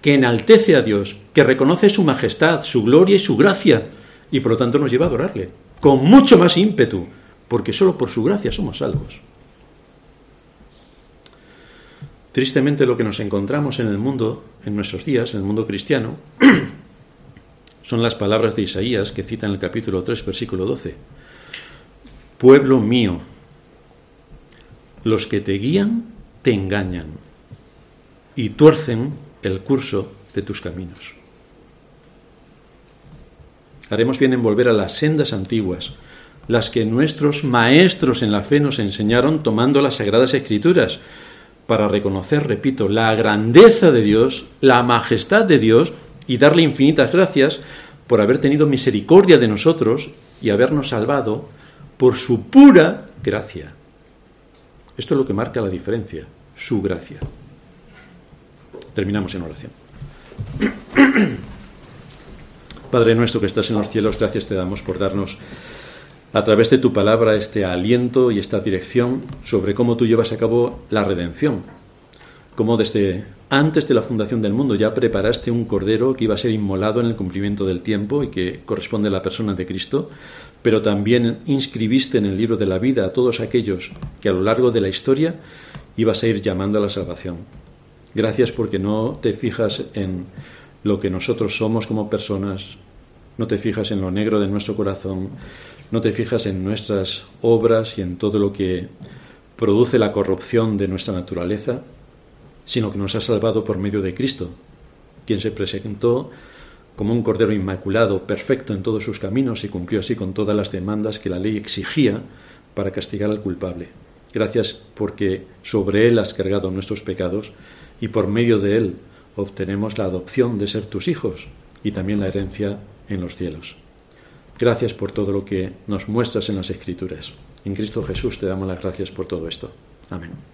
S1: que enaltece a Dios, que reconoce su majestad, su gloria y su gracia, y por lo tanto nos lleva a adorarle con mucho más ímpetu, porque solo por su gracia somos salvos. Tristemente lo que nos encontramos en el mundo, en nuestros días, en el mundo cristiano, [clears throat] son las palabras de Isaías que cita en el capítulo 3, versículo 12. Pueblo mío, los que te guían te engañan y tuercen el curso de tus caminos. Haremos bien en volver a las sendas antiguas, las que nuestros maestros en la fe nos enseñaron tomando las sagradas escrituras, para reconocer, repito, la grandeza de Dios, la majestad de Dios y darle infinitas gracias por haber tenido misericordia de nosotros y habernos salvado por su pura gracia. Esto es lo que marca la diferencia, su gracia. Terminamos en oración. [clears throat] Padre nuestro que estás en los cielos, gracias te damos por darnos a través de tu palabra este aliento y esta dirección sobre cómo tú llevas a cabo la redención, cómo desde antes de la fundación del mundo ya preparaste un cordero que iba a ser inmolado en el cumplimiento del tiempo y que corresponde a la persona de Cristo, pero también inscribiste en el libro de la vida a todos aquellos que a lo largo de la historia ibas a ir llamando a la salvación. Gracias porque no te fijas en lo que nosotros somos como personas, no te fijas en lo negro de nuestro corazón, no te fijas en nuestras obras y en todo lo que produce la corrupción de nuestra naturaleza, sino que nos ha salvado por medio de Cristo, quien se presentó como un cordero inmaculado, perfecto en todos sus caminos y cumplió así con todas las demandas que la ley exigía para castigar al culpable. Gracias porque sobre Él has cargado nuestros pecados y por medio de Él obtenemos la adopción de ser tus hijos y también la herencia en los cielos. Gracias por todo lo que nos muestras en las Escrituras. En Cristo Jesús te damos las gracias por todo esto. Amén.